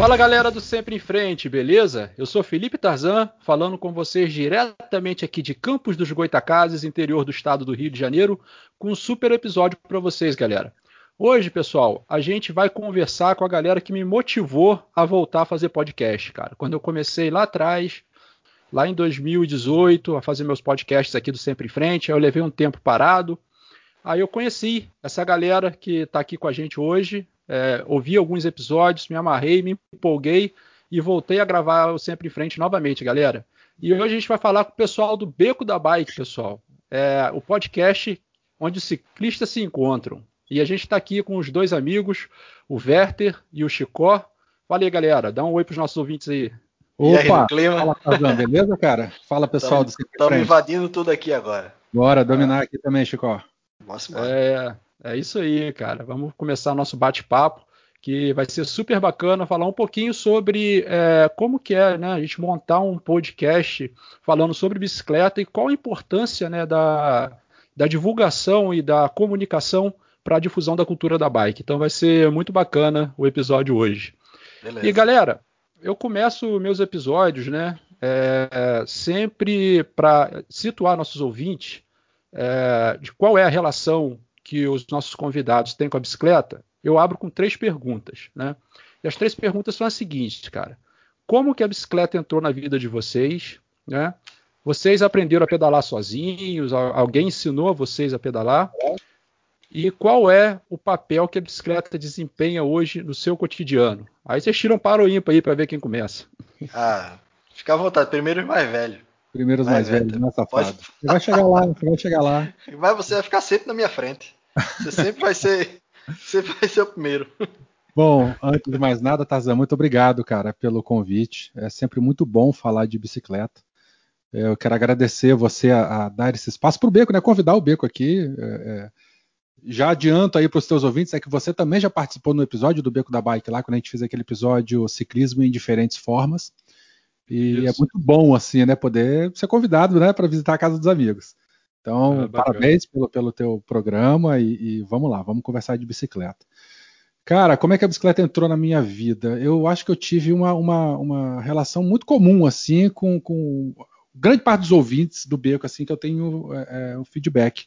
Fala galera do Sempre em Frente, beleza? Eu sou Felipe Tarzan, falando com vocês diretamente aqui de Campos dos Goitacazes, interior do estado do Rio de Janeiro, com um super episódio para vocês, galera. Hoje, pessoal, a gente vai conversar com a galera que me motivou a voltar a fazer podcast, cara. Quando eu comecei lá atrás, lá em 2018, a fazer meus podcasts aqui do Sempre em Frente, eu levei um tempo parado. Aí eu conheci essa galera que está aqui com a gente hoje, é, ouvi alguns episódios, me amarrei, me empolguei e voltei a gravar o Sempre em Frente novamente, galera. E hoje a gente vai falar com o pessoal do Beco da Bike, pessoal. É, o podcast onde os ciclistas se encontram. E a gente está aqui com os dois amigos, o Werther e o Chicó. Fala aí, galera. Dá um oi para os nossos ouvintes aí. Opa, aí, fala, Fazão, beleza, cara? Fala, pessoal tamo, do Estamos invadindo tudo aqui agora. Bora dominar é. aqui também, Chicó. Nossa, é, é isso aí, cara. Vamos começar nosso bate-papo, que vai ser super bacana falar um pouquinho sobre é, como que é, né, a gente montar um podcast falando sobre bicicleta e qual a importância, né, da, da divulgação e da comunicação para a difusão da cultura da bike. Então vai ser muito bacana o episódio hoje. Beleza. E galera, eu começo meus episódios, né, é, sempre para situar nossos ouvintes é, de qual é a relação que os nossos convidados têm com a bicicleta, eu abro com três perguntas, né? E as três perguntas são as seguintes, cara. Como que a bicicleta entrou na vida de vocês, né? Vocês aprenderam a pedalar sozinhos? Alguém ensinou vocês a pedalar? E qual é o papel que a bicicleta desempenha hoje no seu cotidiano? Aí vocês tiram para o ímpar aí para ver quem começa. Ah, fica à vontade. Primeiro os mais velhos. Primeiro os mais, mais velhos, né, safado? Pode... Você vai chegar lá, você vai chegar lá. Mas você vai ficar sempre na minha frente. Você sempre vai ser, sempre vai ser o primeiro. Bom, antes de mais nada, Tarzan, muito obrigado, cara, pelo convite. É sempre muito bom falar de bicicleta. Eu quero agradecer você a, a dar esse espaço para o Beco, né? Convidar o Beco aqui. É, é, já adianto aí para os teus ouvintes é que você também já participou no episódio do Beco da Bike lá, quando a gente fez aquele episódio Ciclismo em Diferentes Formas. E é Isso. é muito bom, assim, né? Poder ser convidado, né? Para visitar a casa dos amigos. Então, é, parabéns pelo, pelo teu programa e, e, vamos lá, vamos conversar de bicicleta. Cara, como é que a bicicleta entrou na minha vida? Eu acho que eu tive uma, uma, uma relação muito comum, assim, com, com grande parte dos ouvintes do Beco, assim, que eu tenho é, é, um feedback.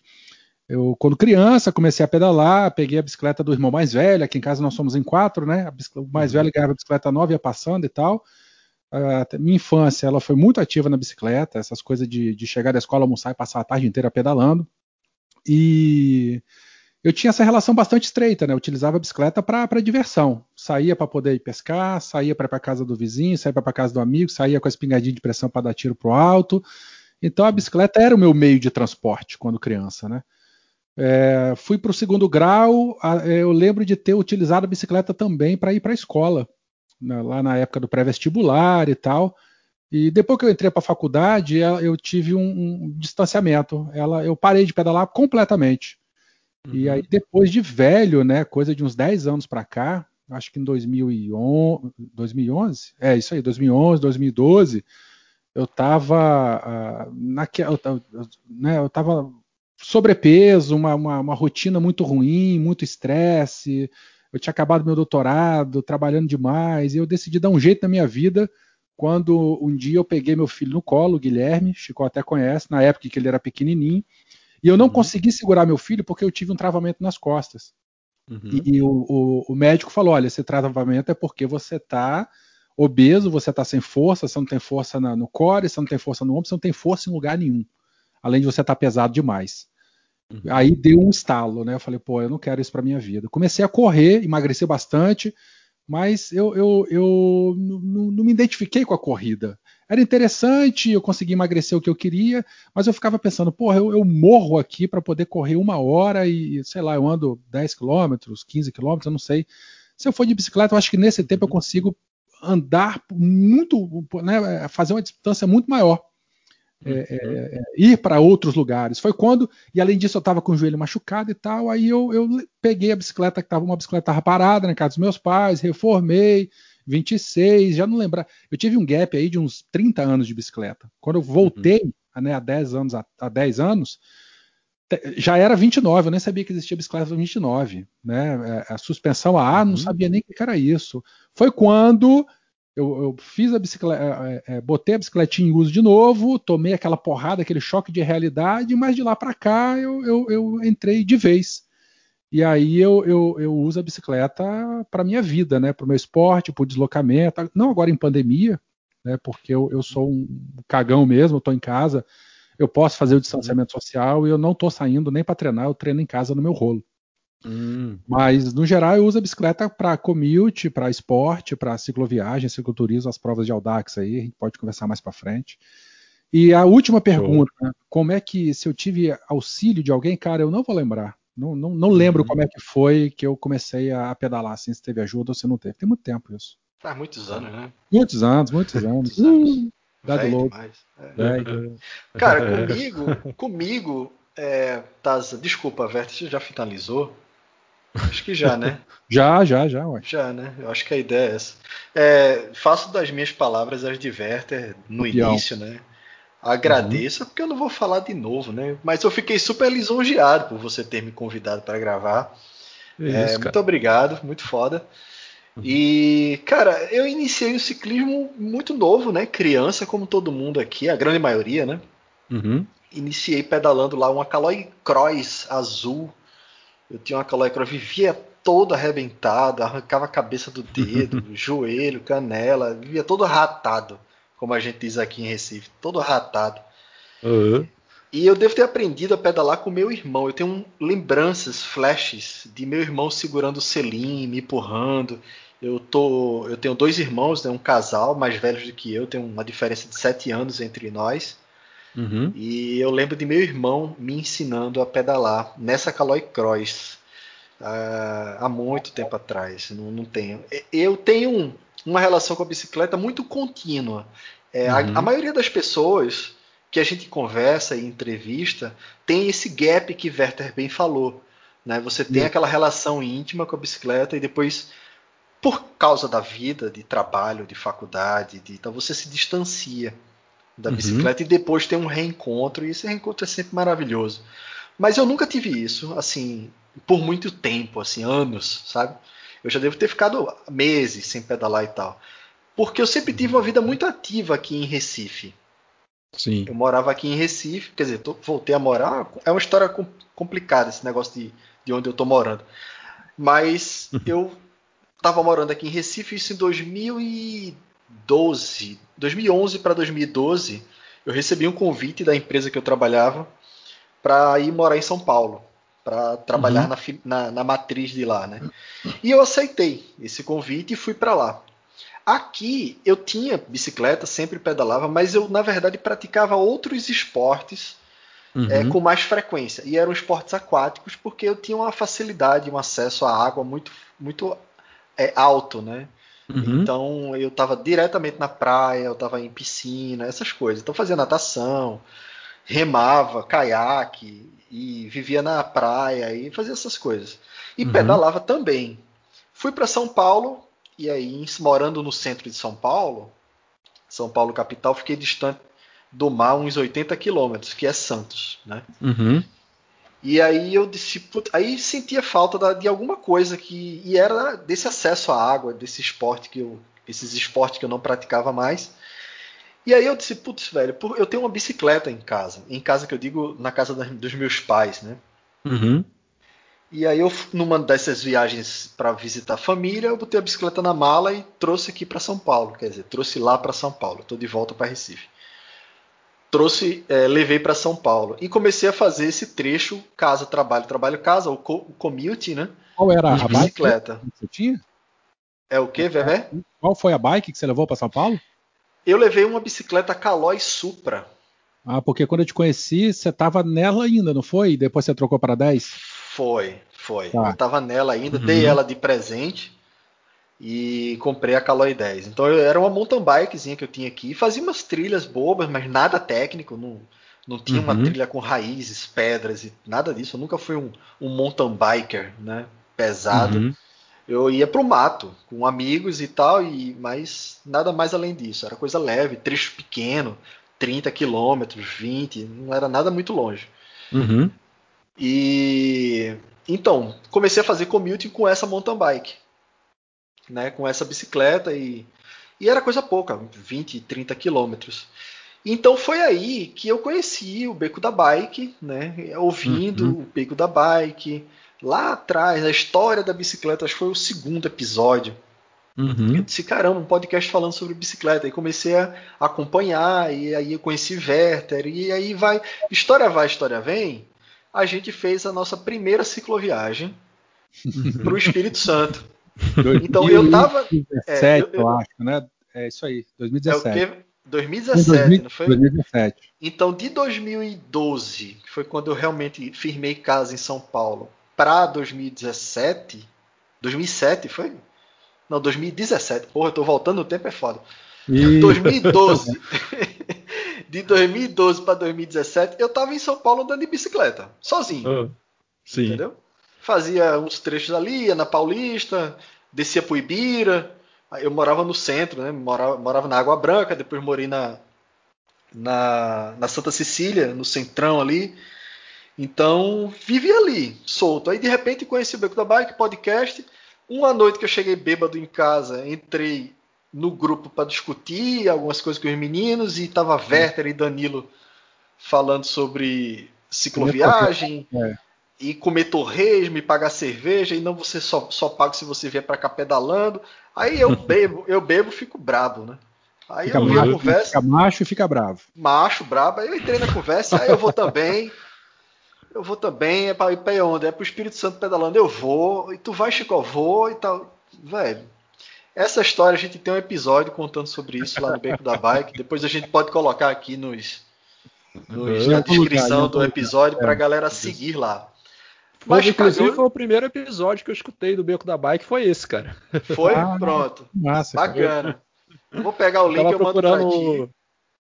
Eu, quando criança, comecei a pedalar, peguei a bicicleta do irmão mais velho, aqui em casa nós somos em quatro, né? O mais uhum. velho ganhava a bicicleta nova, ia passando e tal a minha infância ela foi muito ativa na bicicleta, essas coisas de, de chegar da escola, almoçar e passar a tarde inteira pedalando. E eu tinha essa relação bastante estreita, né? Eu utilizava a bicicleta para diversão. Saía para poder ir pescar, saía para para casa do vizinho, saía para casa do amigo, saía com a espingardinha de pressão para dar tiro pro alto. Então a bicicleta era o meu meio de transporte quando criança, né? É, fui para o segundo grau, eu lembro de ter utilizado a bicicleta também para ir para a escola na, lá na época do pré-vestibular e tal. E depois que eu entrei para a faculdade, eu tive um, um, distanciamento. Ela, eu parei de pedalar completamente. Uhum. E aí depois de velho, né, coisa de uns 10 anos para cá, acho que em 2011, 2011, é isso aí, 2011, 2012, eu estava uh, naquela, né, eu tava sobrepeso, uma, uma, uma rotina muito ruim, muito estresse, eu tinha acabado meu doutorado, trabalhando demais, e eu decidi dar um jeito na minha vida quando um dia eu peguei meu filho no colo, o Guilherme, Chico até conhece, na época que ele era pequenininho, e eu não uhum. consegui segurar meu filho porque eu tive um travamento nas costas. Uhum. E, e o, o, o, médico falou: olha, esse travamento é porque você está obeso, você está sem força, você não tem força na, no core, você não tem força no ombro, você não tem força em lugar nenhum. Além de você estar tá pesado demais. Uhum. Aí deu um estalo, né? Eu falei, pô, eu não quero isso para minha vida. Comecei a correr, emagreci bastante, mas eu, eu, eu não me identifiquei com a corrida. Era interessante, eu consegui emagrecer o que eu queria, mas eu ficava pensando, porra, eu, eu morro aqui para poder correr uma hora e, sei lá, eu ando 10 quilômetros, 15 quilômetros, eu não sei. Se eu for de bicicleta, eu acho que nesse tempo eu uhum. consigo andar muito, né, fazer uma distância muito maior. É, uhum. é, é, ir para outros lugares. Foi quando, e além disso, eu estava com o joelho machucado e tal, aí eu, eu peguei a bicicleta, que estava uma bicicleta parada na casa dos meus pais, reformei, 26, já não lembrar. Eu tive um gap aí de uns 30 anos de bicicleta. Quando eu voltei, uhum. né, há 10 anos, há 10 anos, já era 29, eu nem sabia que existia bicicleta 29, né? É, a suspensão a ar, não uhum. sabia nem o que era isso. Foi quando eu, eu fiz a bicicleta, é, é, botei a bicicletinha em uso de novo, tomei aquela porrada, aquele choque de realidade, mas de lá para cá eu, eu, eu, entrei de vez. E aí eu, eu, eu uso a bicicleta para minha vida, né? Para o meu esporte, para o deslocamento. Não agora em pandemia, né? Porque eu, eu sou um cagão mesmo, estou em casa, eu posso fazer o distanciamento social e eu não estou saindo nem para treinar, eu treino em casa no meu rolo. Hum. Mas, no geral, eu uso a bicicleta para commute, para esporte, para cicloviagem, cicloturismo, as provas de Audax aí, a gente pode conversar mais para frente. E a última pergunta, né? como é que, se eu tive auxílio de alguém, cara, eu não vou lembrar. Não, não, não lembro uhum. como é que foi que eu comecei a pedalar, assim, se teve ajuda ou se não teve. Tem muito tempo isso. Faz muitos anos, né? Muitos anos, muitos anos. muitos dado louco. É. Cara, comigo, comigo, é, Taza, desculpa, Vert, já finalizou? Acho que já, né? já, já, já, ué. Já, né? Eu acho que a ideia é essa. É, faço das minhas palavras as de Werther no início, né? Agradeço, uhum. porque eu não vou falar de novo, né? Mas eu fiquei super lisonjeado por você ter me convidado para gravar. É isso, muito obrigado, muito foda. Uhum. E, cara, eu iniciei o ciclismo muito novo, né? Criança, como todo mundo aqui, a grande maioria, né? Uhum. Iniciei pedalando lá uma Caloi Cross azul eu tinha uma calóicra, vivia todo arrebentado, arrancava a cabeça do dedo, joelho, canela, vivia todo ratado, como a gente diz aqui em Recife, todo ratado. Uhum. E eu devo ter aprendido a pedalar com meu irmão. Eu tenho lembranças, flashes de meu irmão segurando o selim, me empurrando. Eu tô, eu tenho dois irmãos, né, um casal mais velhos do que eu, tem uma diferença de sete anos entre nós. Uhum. E eu lembro de meu irmão me ensinando a pedalar nessa Caloi Cross uh, há muito tempo atrás. Não, não tenho. Eu tenho um, uma relação com a bicicleta muito contínua. É, uhum. a, a, maioria das pessoas que a gente conversa e entrevista tem esse gap que Werther bem falou. Né? Você tem uhum. aquela relação íntima com a bicicleta e depois, por causa da vida, de trabalho, de faculdade, de, então você se distancia da uhum. bicicleta e depois tem um reencontro, e esse reencontro é sempre maravilhoso. Mas eu nunca tive isso, assim, por muito tempo, assim, anos, sabe? Eu já devo ter ficado meses sem pedalar e tal. Porque eu sempre tive uma vida muito ativa aqui em Recife. Sim. Eu morava aqui em Recife, quer dizer, tô, voltei a morar. É uma história complicada esse negócio de, de onde eu tô morando. Mas uhum. eu estava morando aqui em Recife, isso em 2000 e 2012, 2011 para 2012, eu recebi um convite da empresa que eu trabalhava para ir morar em São Paulo, para trabalhar uhum. na, na, na, matriz de lá, né? E eu aceitei esse convite e fui para lá. Aqui eu tinha bicicleta, sempre pedalava, mas eu na verdade praticava outros esportes uhum. é, com mais frequência e eram esportes aquáticos porque eu tinha uma facilidade, um acesso à água muito muito é, alto, né? Uhum. Então eu estava diretamente na praia, eu estava em piscina, essas coisas. Então fazia natação, remava, caiaque e vivia na praia e fazia essas coisas. E uhum. pedalava também. Fui para São Paulo e aí morando no centro de São Paulo, São Paulo capital, fiquei distante do mar uns 80 quilômetros, que é Santos, né? Uhum. E aí eu disse, put... aí sentia falta da, de alguma coisa que e era desse acesso à água, desse esporte que eu, esses esportes que eu não praticava mais. E aí eu disse, putz, velho, eu tenho uma bicicleta em casa, em casa que eu digo na casa dos meus pais, né? Uhum. E aí eu numa dessas viagens para visitar a família, eu botei a bicicleta na mala e trouxe aqui para São Paulo, quer dizer, trouxe lá para São Paulo. Estou de volta para Recife trouxe, é, levei para São Paulo e comecei a fazer esse trecho casa trabalho trabalho casa o, co o commute, né? Qual era a bicicleta? Que você tinha? É o que, Vevé? Qual foi a bike que você levou para São Paulo? Eu levei uma bicicleta Caloi Supra. Ah, porque quando eu te conheci, você estava nela ainda, não foi? Depois você trocou para 10? Foi, foi. Tá. Eu estava nela ainda, uhum. dei ela de presente e comprei a Caloi 10. Então eu, era uma mountain bikezinha que eu tinha aqui, fazia umas trilhas bobas, mas nada técnico, não, não tinha uhum. uma trilha com raízes, pedras e nada disso. Eu nunca fui um, um mountain biker, né, pesado. Uhum. Eu ia pro mato com amigos e tal, e mas nada mais além disso. Era coisa leve, trecho pequeno, 30 quilômetros, 20, não era nada muito longe. Uhum. E então, comecei a fazer commuting com essa mountain bike, né, com essa bicicleta e, e era coisa pouca, 20, 30 quilômetros. Então foi aí que eu conheci o Beco da Bike, né, ouvindo uhum. o Beco da Bike, lá atrás, a história da bicicleta, acho que foi o segundo episódio. Uhum. Eu disse, caramba, um podcast falando sobre bicicleta. E comecei a acompanhar, e aí eu conheci Werther, e aí vai, história vai, história vem. A gente fez a nossa primeira cicloviagem para o Espírito Santo. Então eu tava. 2017, é, eu, eu, acho, né? É isso aí, 2017. É o quê? 2017, 2000, não foi? 2017. Então, de 2012, que foi quando eu realmente firmei casa em São Paulo, para 2017, 2007 foi? Não, 2017. Porra, eu tô voltando no tempo, é foda. E... 2012. de 2012 para 2017, eu tava em São Paulo andando de bicicleta, sozinho. Uh, sim. Entendeu? Fazia uns trechos ali, ia na Paulista, descia pro Ibira. Eu morava no centro, né? Morava, morava na Água Branca, depois morei na, na, na Santa Cecília, no centrão ali. Então, vivi ali, solto. Aí, de repente, conheci o Beco da Bike, podcast. Uma noite que eu cheguei bêbado em casa, entrei no grupo para discutir algumas coisas com os meninos e tava Werther e Danilo falando sobre cicloviagem é. E comer torresmo e pagar cerveja e não você só, só paga se você vier para cá pedalando. Aí eu bebo, eu bebo, fico brabo, né? Aí fica eu vi a conversa. Fica macho e fica bravo. Macho, brabo. Aí eu entrei na conversa, aí eu vou também. Eu vou também, é para ir para onde? É para o Espírito Santo pedalando, eu vou, e tu vai, Chico, eu vou e tal. Velho, essa história a gente tem um episódio contando sobre isso lá no Beco da Bike. Depois a gente pode colocar aqui nos, nos na descrição do episódio para a galera seguir lá. Mas, inclusive, foi o primeiro episódio que eu escutei do Beco da Bike, foi esse, cara. Foi? Ah, Pronto. Massa, Bacana. Vou pegar o link e eu mando pra ti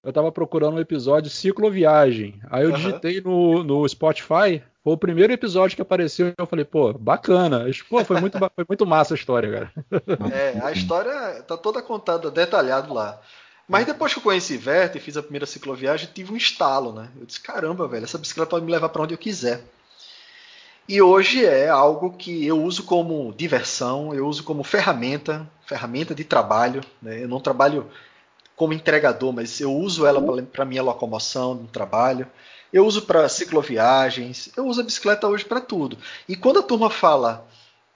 eu tava procurando um episódio cicloviagem. Aí eu uhum. digitei no, no Spotify, foi o primeiro episódio que apareceu. Eu falei, pô, bacana. Pô, foi muito, foi muito massa a história, cara. É, a história tá toda contada, detalhado lá. Mas depois que eu conheci Vert e fiz a primeira cicloviagem, tive um estalo, né? Eu disse, caramba, velho, essa bicicleta pode me levar para onde eu quiser. E hoje é algo que eu uso como diversão, eu uso como ferramenta, ferramenta de trabalho. Né? Eu não trabalho como entregador, mas eu uso ela para minha locomoção no trabalho. Eu uso para cicloviagens, eu uso a bicicleta hoje para tudo. E quando a turma fala,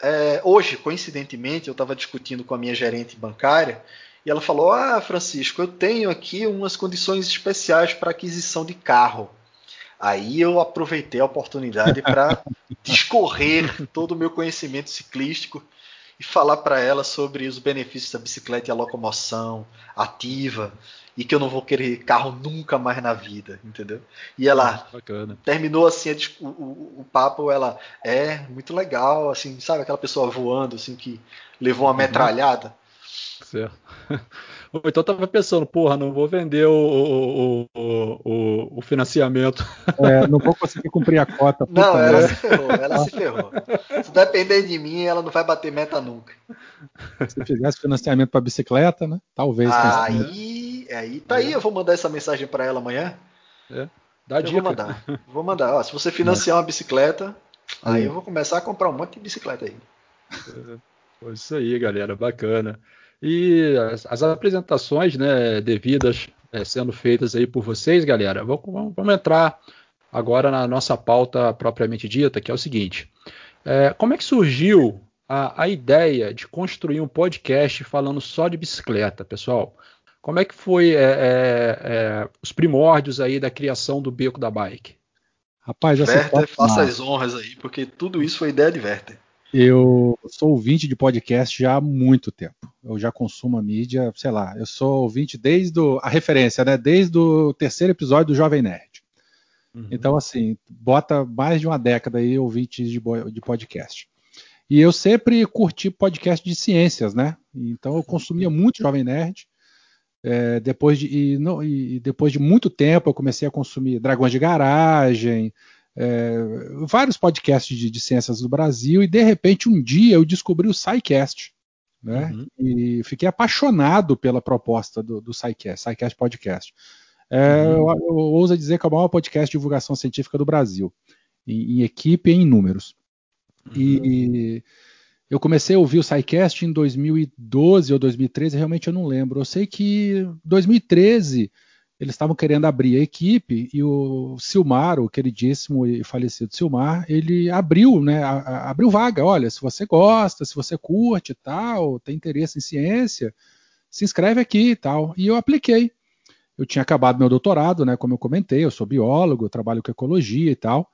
é, hoje, coincidentemente, eu estava discutindo com a minha gerente bancária e ela falou: Ah, Francisco, eu tenho aqui umas condições especiais para aquisição de carro. Aí eu aproveitei a oportunidade para discorrer todo o meu conhecimento ciclístico e falar para ela sobre os benefícios da bicicleta e a locomoção ativa e que eu não vou querer carro nunca mais na vida, entendeu? E ela ah, terminou assim o, o, o, papo, ela é muito legal, assim, sabe aquela pessoa voando assim que levou uma uhum. metralhada. Certo. Ou então tava pensando, porra, não vou vender o, o, o, o financiamento. É, não vou conseguir cumprir a cota. Não, ela né? se ferrou, ela se ferrou. Se depender de mim, ela não vai bater meta nunca. Se fizesse financiamento para bicicleta, né? Talvez. Aí, aí, tá aí, eu vou mandar essa mensagem para ela amanhã. É, dá eu dica. Vou mandar. Vou mandar. Ó, se você financiar uma bicicleta, aí eu vou começar a comprar um monte de bicicleta aí. É, isso aí, galera, bacana. E as, as apresentações né, devidas é, sendo feitas aí por vocês, galera, vamos, vamos, entrar agora na nossa pauta propriamente dita, que é o seguinte: é, como é que surgiu a, a, ideia de construir um podcast falando só de bicicleta, pessoal? Como é que foi é, é, é os primórdios aí da criação do Beco da Bike? Rapaz, essa Werther, faça as honras aí, porque tudo isso foi ideia de Werther. Eu sou ouvinte de podcast já há muito tempo. Eu já consumo a mídia, sei lá, eu sou ouvinte desde o, a referência, né? Desde o terceiro episódio do Jovem Nerd. Uhum. Então, assim, bota mais de uma década aí ouvintes de, de podcast. E eu sempre curti podcast de ciências, né? Então eu consumia muito Jovem Nerd. É, depois, de, e, não, e depois de muito tempo eu comecei a consumir Dragões de Garagem, é, vários podcasts de, de, ciências do Brasil e de repente um dia eu descobri o SciCast. Né? Uhum. E fiquei apaixonado pela proposta do, do SciCast, SciCast Podcast. É, uhum. eu, eu ouso dizer que é o maior podcast de divulgação científica do Brasil. em, em equipe e em números. Uhum. E eu comecei a ouvir o SciCast em 2012 ou 2013, realmente eu não lembro. Eu sei que 2013 eles estavam querendo abrir a equipe e o Silmar, o queridíssimo e falecido Silmar, ele abriu, né, a, a, abriu vaga. Olha, se você gosta, se você curte e tal, tem interesse em ciência, se inscreve aqui e tal. E eu apliquei. Eu tinha acabado meu doutorado, né, como eu comentei, eu sou biólogo, trabalho com ecologia e tal.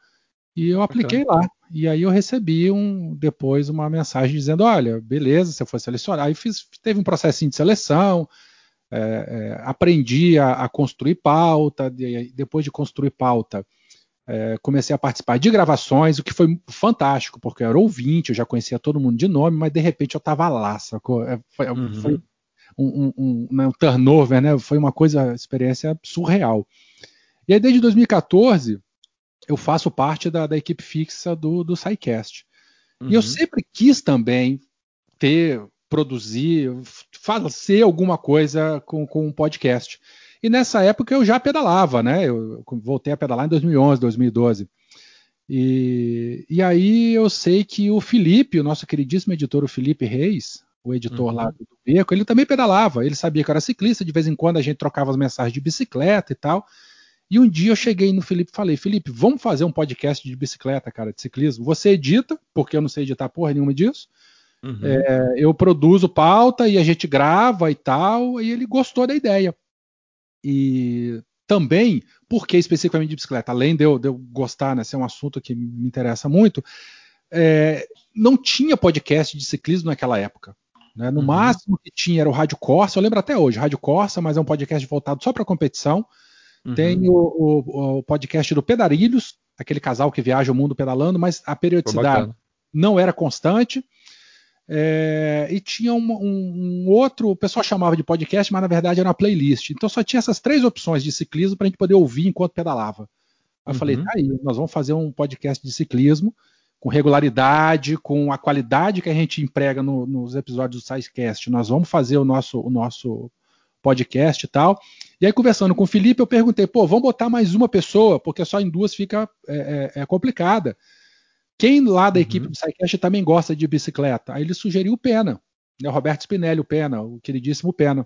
E eu apliquei lá. E aí eu recebi um, depois uma mensagem dizendo: olha, beleza, você foi selecionado. Aí fiz, teve um processinho de seleção, é, é, aprendi a, a, construir pauta, de, depois de construir pauta. É, comecei a participar de gravações, o que foi fantástico, porque eu era ouvinte, eu já conhecia todo mundo de nome, mas de repente eu estava lá, sacou? É, foi, uhum. foi um, um, um, né, um, turnover, né? Foi uma coisa, experiência surreal. E aí, desde 2014, eu faço parte da, da equipe fixa do, do SciCast. Uhum. E eu uhum. sempre quis também ter, produzir, fazer alguma coisa com, com um podcast. E nessa época eu já pedalava, né? Eu voltei a pedalar em 2011, 2012. E, e aí eu sei que o Felipe, o nosso queridíssimo editor, o Felipe Reis, o editor uhum. lá do Beco, ele também pedalava. Ele sabia que eu era ciclista, de vez em quando a gente trocava as mensagens de bicicleta e tal. E um dia eu cheguei no Felipe e falei: Felipe, vamos fazer um podcast de bicicleta, cara, de ciclismo. Você edita, porque eu não sei editar porra nenhuma disso. Uhum. É, eu produzo pauta e a gente grava e tal. E ele gostou da ideia. E também, porque especificamente de bicicleta, além de eu, de eu gostar, né, ser um assunto que me interessa muito, é, não tinha podcast de ciclismo naquela época. Né? No uhum. máximo que tinha era o Rádio Corsa, eu lembro até hoje, Rádio Corsa, mas é um podcast voltado só para competição. Uhum. Tem o, o, o, podcast do Pedarilhos, aquele casal que viaja o mundo pedalando, mas a periodicidade não era constante. É, e tinha um, um, um, outro, o pessoal chamava de podcast, mas na verdade era uma playlist. Então só tinha essas três opções de ciclismo para a gente poder ouvir enquanto pedalava. Eu uhum. falei, tá aí, nós vamos fazer um podcast de ciclismo com regularidade, com a qualidade que a gente emprega no, nos episódios do SciCast. Nós vamos fazer o nosso, o nosso podcast e tal. E aí, conversando com o Felipe, eu perguntei, pô, vamos botar mais uma pessoa, porque só em duas fica é, é, é complicada. Quem lá da uhum. equipe do SciCast também gosta de bicicleta? Aí ele sugeriu o Pena, né, o Roberto Spinelli, o Pena, o queridíssimo Pena.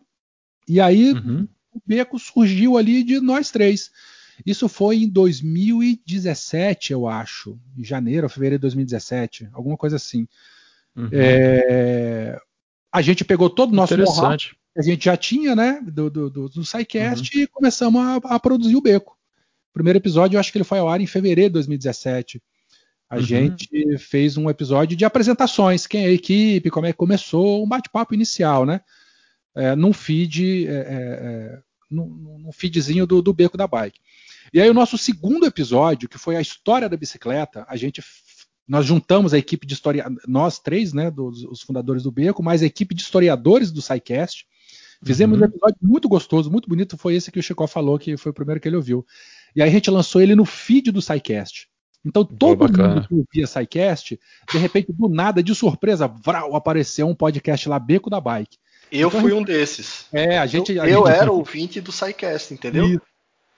E aí uhum. o beco surgiu ali de nós três. Isso foi em 2017, eu acho, em janeiro ou fevereiro de 2017, alguma coisa assim. Uhum. É... A gente pegou todo o nosso Interessante a gente já tinha, né, do, do, do, do SciCast uhum. e começamos a, a, produzir o Beco. O primeiro episódio, eu acho que ele foi ao ar em fevereiro de 2017. A uhum. gente fez um episódio de apresentações, quem é a equipe, como é que começou, um bate-papo inicial, né? É, num feed, é, é, é num, num, feedzinho do, do Beco da Bike. E aí o nosso segundo episódio, que foi a história da bicicleta, a gente nós juntamos a equipe de história, nós três, né, dos, os fundadores do Beco, mais a equipe de historiadores do SciCast, Fizemos uhum. um episódio muito gostoso, muito bonito. Foi esse que o Chico falou, que foi o primeiro que ele ouviu. E aí a gente lançou ele no feed do SciCast. Então todo Pô, mundo que ouvia SciCast, de repente, do nada, de surpresa, vral, apareceu um podcast lá, Beco da Bike. Eu então, fui um desses. É, a gente. Eu, a eu gente... era ouvinte do SciCast, entendeu?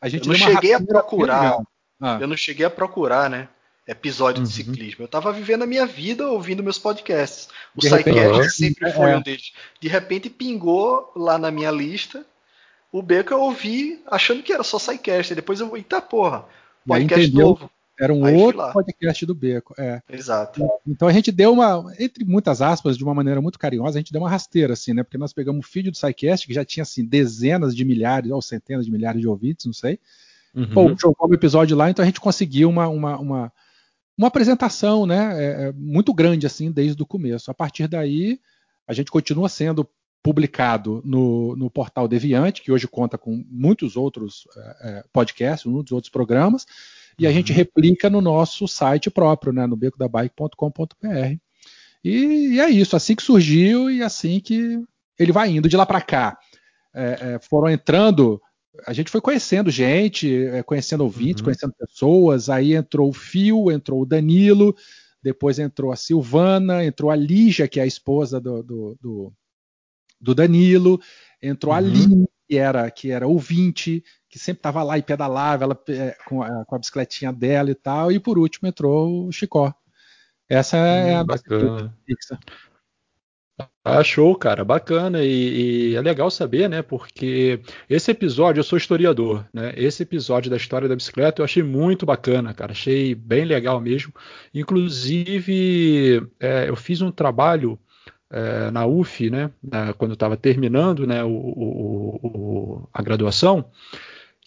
A gente eu não cheguei a procurar. Ah. Eu não cheguei a procurar, né? episódio uhum. de ciclismo. Eu estava vivendo a minha vida ouvindo meus podcasts. O SciCast sempre foi é. um deles. De repente pingou lá na minha lista. O Beco eu ouvi achando que era só SciCast. Depois eu, eita porra, podcast novo. Era um Aí outro podcast do Beco. É. Exato. Então a gente deu uma, entre muitas aspas, de uma maneira muito carinhosa, a gente deu uma rasteira, assim, né? Porque nós pegamos o feed do SciCast, que já tinha, assim, dezenas de milhares, ou centenas de milhares de ouvintes, não sei. Uhum. Pô, jogou um episódio lá, então a gente conseguiu uma, uma, uma uma apresentação né, é, é, muito grande assim desde o começo. A partir daí, a gente continua sendo publicado no, no portal Deviante, que hoje conta com muitos outros é, é podcasts, muitos outros programas, e a gente uhum. replica no nosso site próprio, né, no becodabike.com.br. E, e, é isso, assim que surgiu e assim que ele vai indo de lá para cá. É, é, foram entrando a gente foi conhecendo gente, é, conhecendo ouvintes, uhum. conhecendo pessoas. Aí entrou o Fio, entrou o Danilo, depois entrou a Silvana, entrou a Lígia, que é a esposa do, do, do, do Danilo, entrou uhum. a Lin, que era, que era ouvinte, que sempre estava lá e pedalava ela, é, com, a, com, a, bicicletinha dela e tal. E por último entrou o Chicó. Essa é hum, a bacana. fixa. Ah, show, cara, bacana e, e, é legal saber, né? Porque esse episódio, eu sou historiador, né? Esse episódio da história da bicicleta eu achei muito bacana, cara, achei bem legal mesmo. Inclusive, é, eu fiz um trabalho é, na UF, né? quando eu estava terminando, né? O, o, o, a graduação,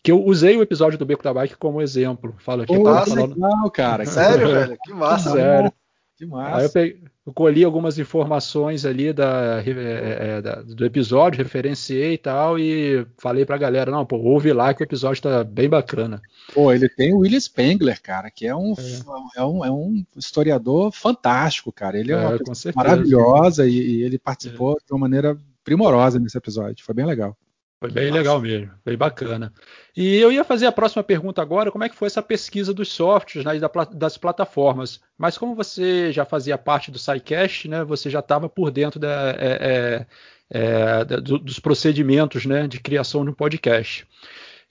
que eu usei o episódio do Beco da Bike como exemplo. Fala aqui, Pô, falando... legal, cara. Sério, velho? Que massa. Sério. Que massa. Aí eu peguei eu colhi algumas informações ali da, é, é, da, do episódio, referenciei e tal, e falei pra galera, não, pô, ouve lá que o episódio tá bem bacana. Pô, ele tem o William Spengler, cara, que é um, é. é um, é um historiador fantástico, cara. Ele é, uma é, maravilhosa e, e, ele participou de uma maneira primorosa nesse episódio. Foi bem legal. Foi bem Nossa. legal mesmo, bem bacana. E eu ia fazer a próxima pergunta agora, como é que foi essa pesquisa dos softwares né, das plataformas? Mas como você já fazia parte do SciCast, né, você já estava por dentro da, é, é, é, dos procedimentos né, de criação de um podcast.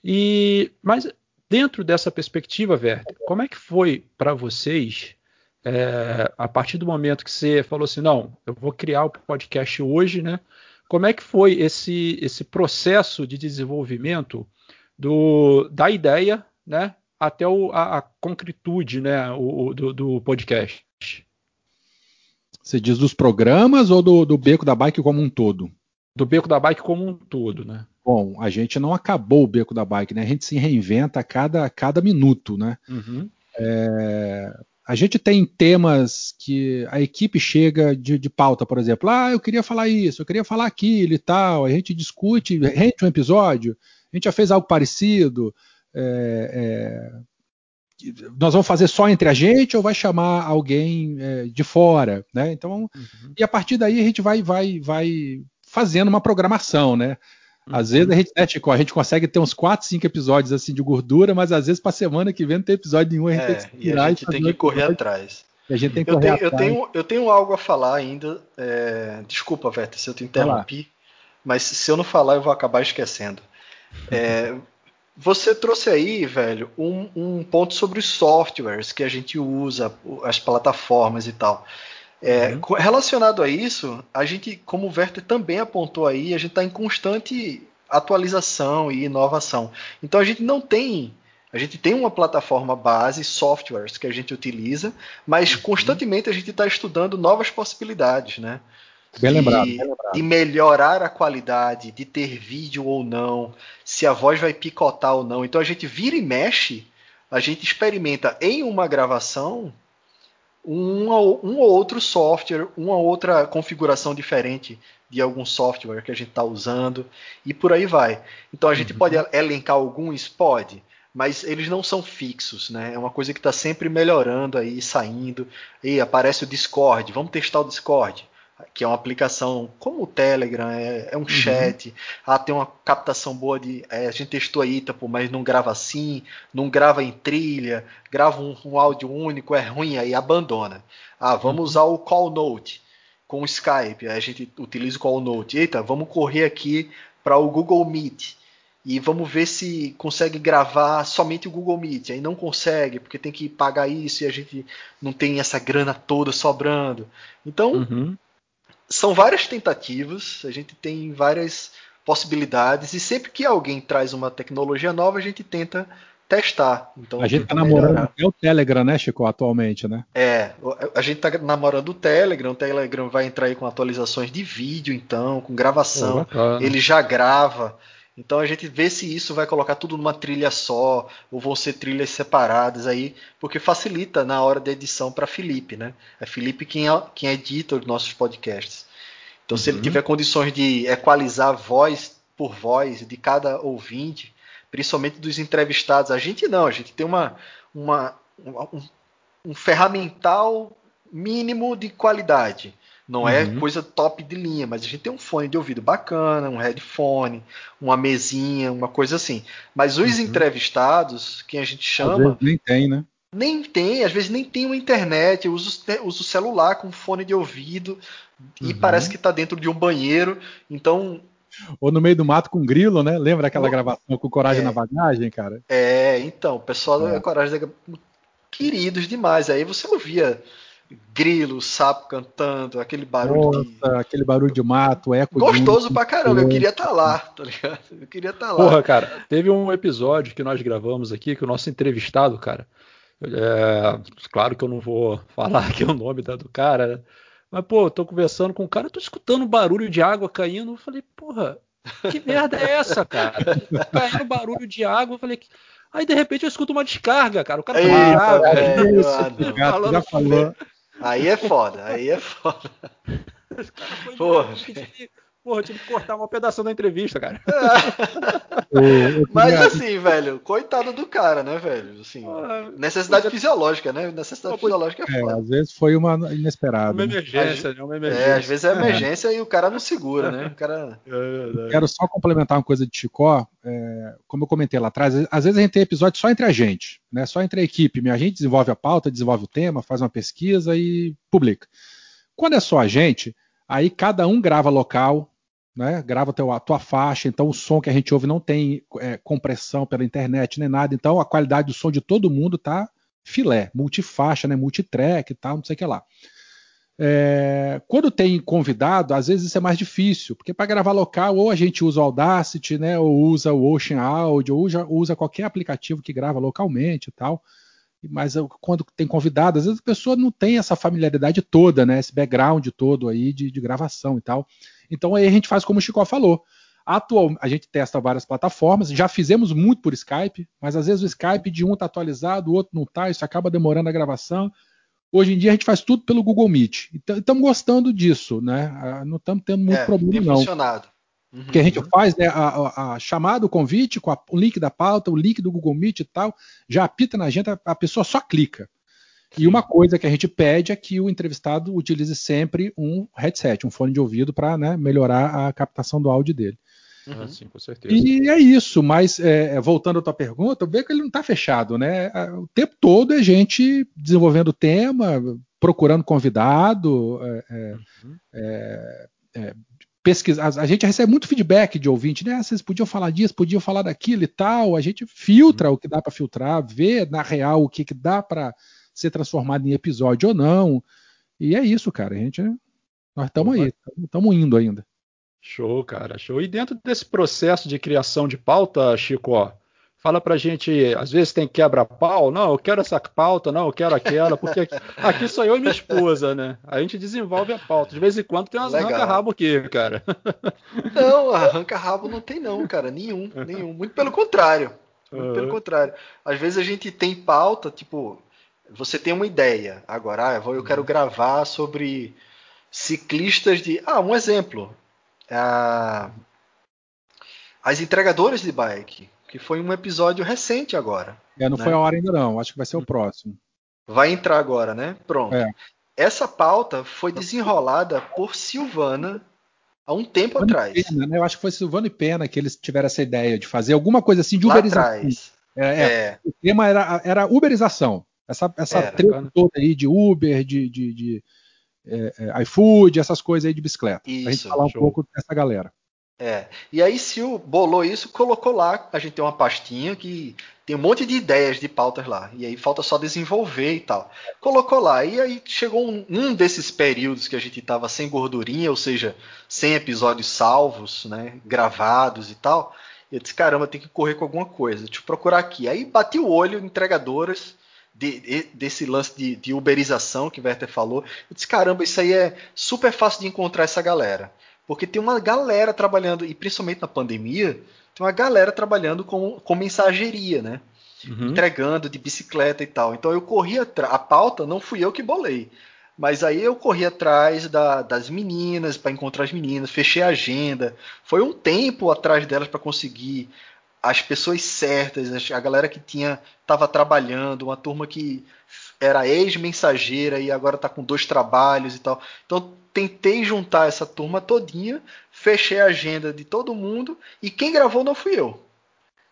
E, mas dentro dessa perspectiva, Verde, como é que foi para vocês é, a partir do momento que você falou assim, não, eu vou criar o podcast hoje, né? Como é que foi esse, esse processo de desenvolvimento do, da ideia né, até o, a, a, concretude né, o, do, do, podcast? Você diz dos programas ou do, do Beco da Bike como um todo? Do Beco da Bike como um todo, né? Bom, a gente não acabou o Beco da Bike, né? A gente se reinventa a cada, a cada minuto, né? Uhum. É, a gente tem temas que a equipe chega de, de, pauta, por exemplo, ah, eu queria falar isso, eu queria falar aquilo e tal, a gente discute, rende um episódio, a gente já fez algo parecido, é, é, nós vamos fazer só entre a gente ou vai chamar alguém é, de fora, né? Então, uhum. e a partir daí a gente vai, vai, vai fazendo uma programação, né? Às vezes a gente, né, Chico, a gente consegue ter uns 4, 5 episódios assim de gordura, mas às vezes para semana que vem não tem episódio nenhum, a gente é, tem que e a gente tem que correr atrás. a gente tem que eu, correr tenho, atrás. Eu, tenho, eu tenho algo a falar ainda. É... Desculpa, Veta, se eu te interrompi, mas se eu não falar eu vou acabar esquecendo. É... Você trouxe aí, velho, um, um ponto sobre os softwares que a gente usa, as plataformas e tal. É, uhum. Relacionado a isso, a gente, como o Werther também apontou aí, a gente está em constante atualização e inovação. Então a gente não tem. A gente tem uma plataforma base, softwares que a gente utiliza, mas uhum. constantemente a gente está estudando novas possibilidades, né? Bem lembrado, bem lembrado. De melhorar a qualidade, de ter vídeo ou não, se a voz vai picotar ou não. Então a gente vira e mexe, a gente experimenta em uma gravação um, um ou outro software, uma outra configuração diferente de algum software que a gente está usando e por aí vai. Então a gente uhum. pode elencar alguns, pode, mas eles não são fixos, né? É uma coisa que está sempre melhorando aí, saindo. E aparece o Discord, vamos testar o Discord que é uma aplicação como o Telegram, é, é um uhum. chat, ah, tem uma captação boa de. É, a gente testou aí, pô, mas não grava assim, não grava em trilha, grava um, um áudio único, é ruim, aí abandona. Ah, vamos uhum. usar o Call Note com o Skype, aí a gente utiliza o Call Note. Eita, vamos correr aqui para o Google Meet e vamos ver se consegue gravar somente o Google Meet. Aí não consegue, porque tem que pagar isso e a gente não tem essa grana toda sobrando. Então, uhum são várias tentativas, a gente tem várias possibilidades, e sempre que alguém traz uma tecnologia nova, a gente tenta testar. Então, a gente está namorando o Telegram, né, Chico, atualmente, né? É, a gente está namorando o Telegram, o Telegram vai entrar aí com atualizações de vídeo, então, com gravação, oh, ele já grava. Então a gente vê se isso vai colocar tudo numa trilha só, ou vão ser trilhas separadas aí, porque facilita na hora da edição para Felipe, né? É Felipe quem, é, quem edita os nossos podcasts. Então, uhum. se ele uhum. tiver condições de equalizar voz por voz de cada ouvinte, principalmente dos entrevistados, a gente não, a gente tem uma, uma, uma um, um ferramental mínimo de qualidade. Não é uhum. coisa top de linha, mas a gente tem um fone de ouvido bacana, um headphone, uma mesinha, uma coisa assim. Mas os uhum. entrevistados, quem a gente chama. nem tem, né? Nem tem, às vezes nem tem uma internet, eu uso, uso o celular com fone de ouvido e uhum. parece que está dentro de um banheiro. Então Ou no meio do mato com grilo, né? Lembra aquela gravação com Coragem é. na bagagem, cara? É, então, o pessoal é. da Coragem da queridos demais. Aí você ouvia grilo, sapo cantando, aquele barulho. Nossa, de... aquele barulho de mato, eco. Gostoso de... pra caramba, eu queria estar tá lá, tá ligado? Eu queria estar tá lá. Porra, cara, teve um episódio que nós gravamos aqui que o nosso entrevistado, cara. É, claro que eu não vou falar aqui o nome do cara, né? Mas, pô, eu tô conversando com o cara, tô escutando barulho de água caindo. Eu falei, porra, que merda é essa, cara? Caindo barulho de água. Eu falei, aí de repente eu escuto uma descarga, cara. O cara Eita, água, é, isso, já falou. Aí é foda, aí é foda. Porra, Porra, eu tive que cortar uma pedaço da entrevista, cara. Mas assim, velho, coitado do cara, né, velho? Assim, necessidade fisiológica, né? Necessidade fisiológica é, é foda. às vezes foi uma inesperada. Uma né? emergência, né? Uma emergência. É, às vezes é emergência é. e o cara não segura, né? O cara... É Quero só complementar uma coisa de Chicó. É, como eu comentei lá atrás, às vezes a gente tem episódio só entre a gente, né? Só entre a equipe. A gente desenvolve a pauta, desenvolve o tema, faz uma pesquisa e publica. Quando é só a gente, aí cada um grava local, né? Grava teu, a tua faixa, então o som que a gente ouve não tem é, compressão pela internet nem nada, então a qualidade do som de todo mundo tá filé, multifaixa, né? Multitrack e tal, não sei o que lá. É, quando tem convidado, às vezes isso é mais difícil, porque para gravar local ou a gente usa o Audacity, né? Ou usa o Ocean Audio, ou usa, qualquer aplicativo que grava localmente e tal. Mas quando tem convidado, às vezes a pessoa não tem essa familiaridade toda, né? Esse background todo aí de, de gravação e tal. Então aí a gente faz como o Chico falou. Atual, a gente testa várias plataformas, já fizemos muito por Skype, mas às vezes o Skype de um está atualizado, o outro não está, isso acaba demorando a gravação. Hoje em dia a gente faz tudo pelo Google Meet. Então estamos gostando disso, né? Ah, não estamos tendo muito é, problema, tem não. funcionado. Uhum. Porque a gente faz né, a, a, a, chamada, o convite, com a, o link da pauta, o link do Google Meet e tal, já apita na gente, a, a pessoa só clica. E uma coisa que a gente pede é que o entrevistado utilize sempre um headset, um fone de ouvido, para né, melhorar a captação do áudio dele. Uhum. Sim, com certeza. E é isso, mas é, é voltando à tua pergunta, o que ele não está fechado, né? O tempo todo é gente desenvolvendo tema, procurando convidado, é, é uhum. é, é pesquisar. A gente recebe muito feedback de ouvinte, né? Ah, vocês podiam falar disso, podiam falar daquilo e tal. A gente filtra uhum. o que dá para filtrar, vê na real o que, que dá para ser transformado em episódio ou não. E é isso, cara. A gente, nós estamos aí, estamos indo ainda. Show, cara, show. E dentro desse processo de criação de pauta, Chico, ó, fala pra gente, às vezes tem quebra-pau, não, eu quero essa pauta, não, eu quero aquela, porque aqui, aqui sou eu e minha esposa, né? A gente desenvolve a pauta. De vez em quando tem umas arranca-rabo aqui, cara. Não, arranca-rabo não tem não, cara, nenhum, nenhum. Muito pelo contrário. Muito uhum. pelo contrário. Às vezes a gente tem pauta, tipo, você tem uma ideia. Agora, ah, eu, quero gravar sobre ciclistas de. Ah, um exemplo. Ah, as entregadoras de bike, que foi um episódio recente agora. É, não né? foi a hora ainda não, acho que vai ser o próximo. Vai entrar agora, né? Pronto. É. Essa pauta foi desenrolada por Silvana há um tempo Silvano atrás. Pena, né? Eu acho que foi Silvano e Pena que eles tiveram essa ideia de fazer alguma coisa assim de Lá uberização. Atrás. É, é. É. O tema era, era uberização. Essa, essa Era, treta toda aí de Uber, de, de, de é, é, iFood, essas coisas aí de bicicleta. Isso, pra gente falar show. um pouco dessa galera. É. E aí, Sil bolou isso, colocou lá. A gente tem uma pastinha que tem um monte de ideias de pautas lá. E aí falta só desenvolver e tal. Colocou lá. E aí chegou um, um desses períodos que a gente tava sem gordurinha, ou seja, sem episódios salvos, né? Gravados e tal. E eu disse, caramba, tem que correr com alguma coisa. Deixa eu procurar aqui. Aí bati o olho, entregadoras de, de, desse lance de, de, uberização que o Werther falou. Eu disse, caramba, isso aí é super fácil de encontrar essa galera. Porque tem uma galera trabalhando, e principalmente na pandemia, tem uma galera trabalhando com, com mensageria, né? Uhum. Entregando de bicicleta e tal. Então eu corri atrás. A pauta não fui eu que bolei. Mas aí eu corri atrás da, das meninas para encontrar as meninas, fechei a agenda. Foi um tempo atrás delas para conseguir as pessoas certas, a galera que tinha estava trabalhando, uma turma que era ex-mensageira e agora está com dois trabalhos e tal. Então tentei juntar essa turma todinha, fechei a agenda de todo mundo e quem gravou não fui eu.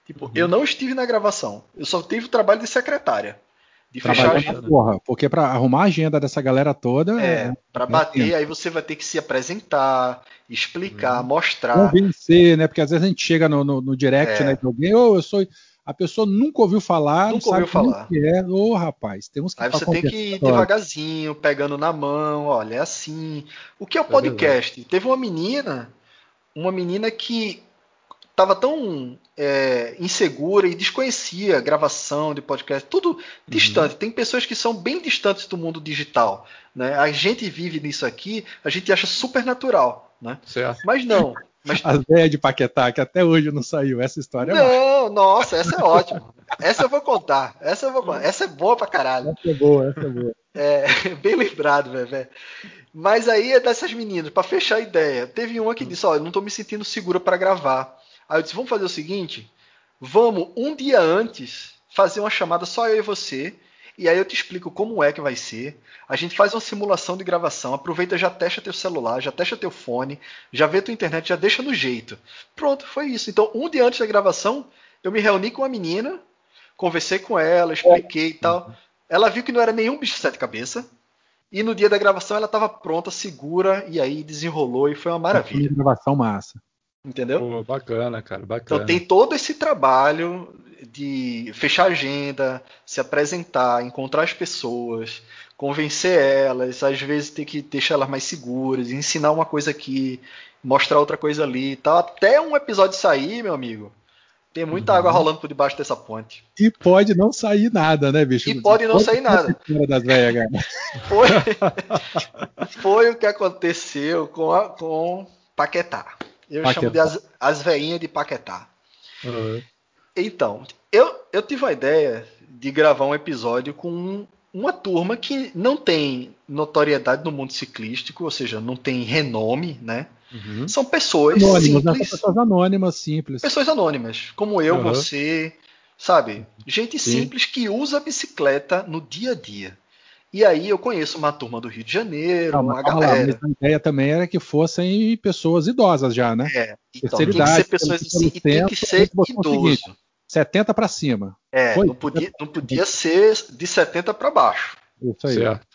Tipo, uhum. eu não estive na gravação. Eu só tive o trabalho de secretária. De fechar a agenda. Porra, porque para arrumar a agenda dessa galera toda. É, é para bater, aí você vai ter que se apresentar, explicar, hum. mostrar. Convencer, né? Porque às vezes a gente chega no, no, no direct, é. né, de alguém, ô, oh, eu sou. A pessoa nunca ouviu falar, nunca ouviu falar. Que é. Ô, oh, rapaz, temos que Aí você tem que ir devagarzinho, pegando na mão, olha, é assim. O que é o é podcast? Teve uma menina, uma menina que estava tão é, insegura e desconhecia gravação de podcast, tudo distante. Uhum. Tem pessoas que são bem distantes do mundo digital. Né? A gente vive nisso aqui, a gente acha super natural. Né? Certo. Mas não. Mas... A ideia de Paquetá, que até hoje não saiu, essa história é Não, má. nossa, essa é ótima. essa eu vou contar. Essa eu vou. Essa é boa pra caralho. Essa é boa, essa é boa. É, bem lembrado, velho. Mas aí é dessas meninas, para fechar a ideia. Teve uma que disse: Olha, eu não tô me sentindo segura para gravar. Aí eu disse: vamos fazer o seguinte, vamos um dia antes fazer uma chamada só eu e você. E aí eu te explico como é que vai ser. A gente faz uma simulação de gravação, aproveita, já testa teu celular, já testa teu fone, já vê tua internet, já deixa no jeito. Pronto, foi isso. Então, um dia antes da gravação, eu me reuni com a menina, conversei com ela, expliquei e tal. Ela viu que não era nenhum bicho de sete cabeça. E no dia da gravação ela estava pronta, segura, e aí desenrolou e foi uma maravilha. Gravação massa. Entendeu? Pô, bacana, cara, bacana. Então tem todo esse trabalho de fechar agenda, se apresentar, encontrar as pessoas, convencer elas, às vezes ter que deixar elas mais seguras, ensinar uma coisa aqui, mostrar outra coisa ali e tal. Até um episódio sair, meu amigo. Tem muita uhum. água rolando por debaixo dessa ponte. E pode não sair nada, né, bicho? E pode não pode sair nada. Das velhas, foi, foi o que aconteceu com, a, com Paquetá. Eu Paquetá. chamo de as, as veinhas de Paquetá. Uhum. Então, eu, eu tive a ideia de gravar um episódio com uma turma que não tem notoriedade no mundo ciclístico, ou seja, não tem renome, né? Uhum. São pessoas anônimas, né? simples. Pessoas anônimas, simples. Pessoas anônimas, como eu, uhum. você, sabe? Gente Sim. simples que usa a bicicleta no dia a dia. E aí eu conheço uma turma do Rio de Janeiro, ah, uma galera. Lá, a ideia também era que fossem pessoas idosas já, né? É, então, tem que ser pessoas assim, e tem que ser idoso. 70 para cima. É, não podia, não podia ser de 70 para baixo. Isso aí. Certo.